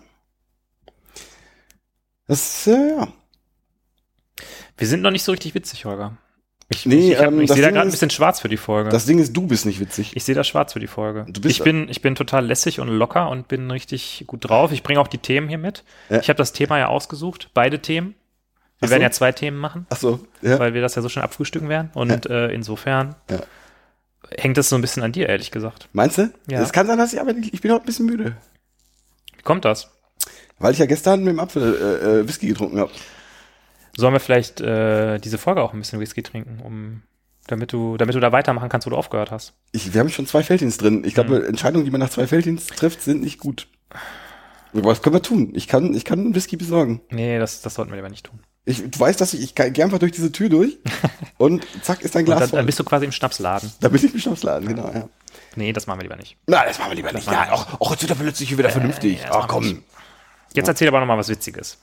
Das, äh, ja. Wir sind noch nicht so richtig witzig, Holger. Ich, Nee, ich, ich, ähm, ich sehe da gerade ein bisschen schwarz für die Folge. Das Ding ist, du bist nicht witzig. ich sehe da schwarz für die Folge. Du bist- ich, bin, ich bin total lässig und locker und bin richtig gut drauf. Ich bringe auch die Themen hier mit. Ja. Ich habe das Thema ja ausgesucht, beide Themen. Wir werden ja zwei Themen machen, Ach so, ja. weil wir das ja so schnell abfrühstücken werden. Und äh, insofern Ja. hängt es so ein bisschen an dir, ehrlich gesagt. Meinst du? Ja. Es kann sein, dass ich aber nicht, ich bin heute ein bisschen müde. Wie kommt das? Weil ich ja gestern mit dem Apfel äh, äh, Whisky getrunken habe. Sollen wir vielleicht äh, diese Folge auch ein bisschen Whisky trinken, um damit du, damit du da weitermachen kannst, wo du aufgehört hast? Ich, wir haben schon zwei Feldins drin. Ich glaube, Mhm. Entscheidungen, die man nach zwei Feldins trifft, sind nicht gut. Was können wir tun? Ich kann, ich kann einen Whisky besorgen. Nee, das, das sollten wir lieber nicht tun. Ich, du weißt, dass ich, ich gehe einfach durch diese Tür durch [LAUGHS] und zack ist dein Glas dann, voll. dann bist du quasi im Schnapsladen. da bin ich im Schnapsladen, genau, ja. Nee, das machen wir lieber nicht. Na, das machen wir lieber nicht. machen wir Ja, auch, auch jetzt wird er plötzlich wieder vernünftig. das Ach komm. Jetzt erzähl aber noch mal was Witziges.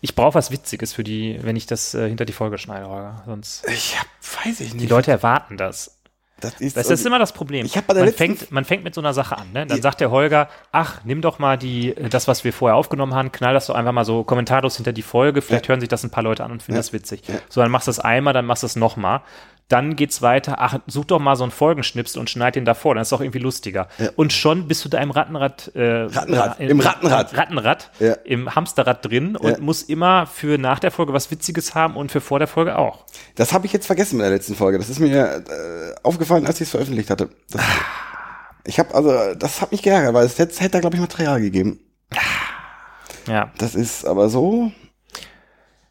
Ich brauche was Witziges für die, wenn ich das äh, hinter die Folge schneide, Holger. Sonst Ich hab, weiß ich nicht. die Leute erwarten das. Das ist, Das ist immer das Problem. Man, fängt, man fängt mit so einer Sache an. Ne? Dann sagt der Holger, ach, nimm doch mal die, das, was wir vorher aufgenommen haben, knall das doch einfach mal so kommentarlos hinter die Folge. Vielleicht Ja. hören sich das ein paar Leute an und finden Ja. das witzig. Ja. So, dann machst du das einmal, dann machst du es nochmal. Dann geht's weiter. Ach, such doch mal so einen Folgenschnipsel und schneid den davor. Dann ist es auch irgendwie lustiger. Ja. Und schon bist du da im Rattenrad, äh, Rattenrad, äh, im Rattenrad. Rattenrad, Ja. im Hamsterrad drin und Ja. muss immer für nach der Folge was Witziges haben und für vor der Folge auch. Das habe ich jetzt vergessen mit der letzten Folge. Das ist mir äh, aufgefallen, als ich es veröffentlicht hatte. Das, ich habe also, das hat mich geärgert, weil es hätte, hätte da glaube ich Material gegeben. Ja. Das ist aber so.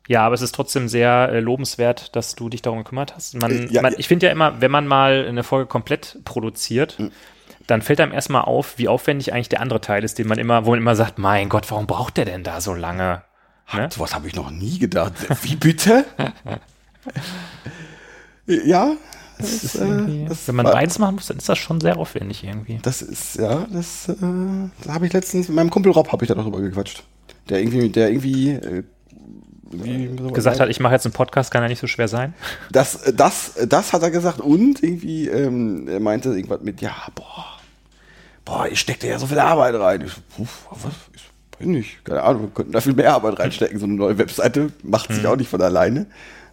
Ja, aber es ist trotzdem sehr äh, lobenswert, dass du dich darum gekümmert hast. Man, Äh, ja, man, ja. ich finde ja immer, wenn man mal eine Folge komplett produziert, Hm. dann fällt einem erstmal auf, wie aufwendig eigentlich der andere Teil ist, den man immer, wo man immer sagt, mein Gott, warum braucht der denn da so lange? Ne? Sowas habe ich noch nie gedacht. Wie bitte? [LAUGHS] ja, das, ist, äh, das, wenn man war- beides machen muss, dann ist das schon sehr aufwendig irgendwie. das ist ja, das, äh, habe ich letztens mit meinem Kumpel Rob habe ich da noch drüber gequatscht. Der irgendwie, der irgendwie, äh, irgendwie so- Gesagt hat, ich mache jetzt einen Podcast, kann ja nicht so schwer sein. Das, das, das hat er gesagt und irgendwie, ähm, er meinte irgendwas mit, ja, boah, boah, ich steckte ja so viel Arbeit rein. Ich so, puh, was? Ich so, weiß nicht, keine Ahnung, wir könnten da viel mehr Arbeit reinstecken. So eine neue Webseite macht sich auch nicht von alleine.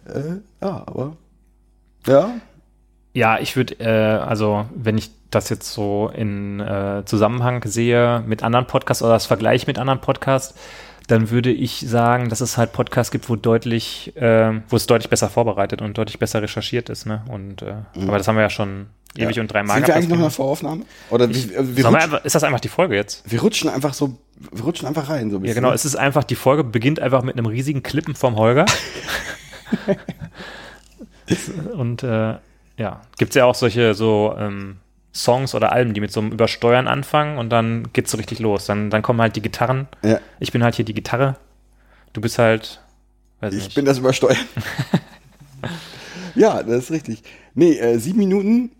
Äh, ja, aber, ja, Ja, ich würde, äh, also wenn ich das jetzt so in äh, Zusammenhang sehe mit anderen Podcasts oder das Vergleich mit anderen Podcasts, dann würde ich sagen, dass es halt Podcasts gibt, wo deutlich, äh, wo es deutlich besser vorbereitet und deutlich besser recherchiert ist. Ne? Und äh, aber das haben wir ja schon ewig ja. und dreimal Sind wir eigentlich noch in der Voraufnahme? Oder Thema. wir, wir, einfach, ist das einfach die Folge jetzt? wir rutschen einfach so, wir rutschen einfach rein, so ein Ja, bisschen. genau. Es ist einfach, die Folge beginnt einfach mit einem riesigen Klippen vom Holger. [LAUGHS] [LAUGHS] Und äh, ja, gibt es ja auch solche so ähm, Songs oder Alben, die mit so einem Übersteuern anfangen und dann geht's so richtig los. Dann, dann kommen halt die Gitarren. Ja. Ich bin halt hier die Gitarre. Du bist halt, Ich bin das übersteuern. [LAUGHS] ja, das ist richtig. Nee, äh, sieben Minuten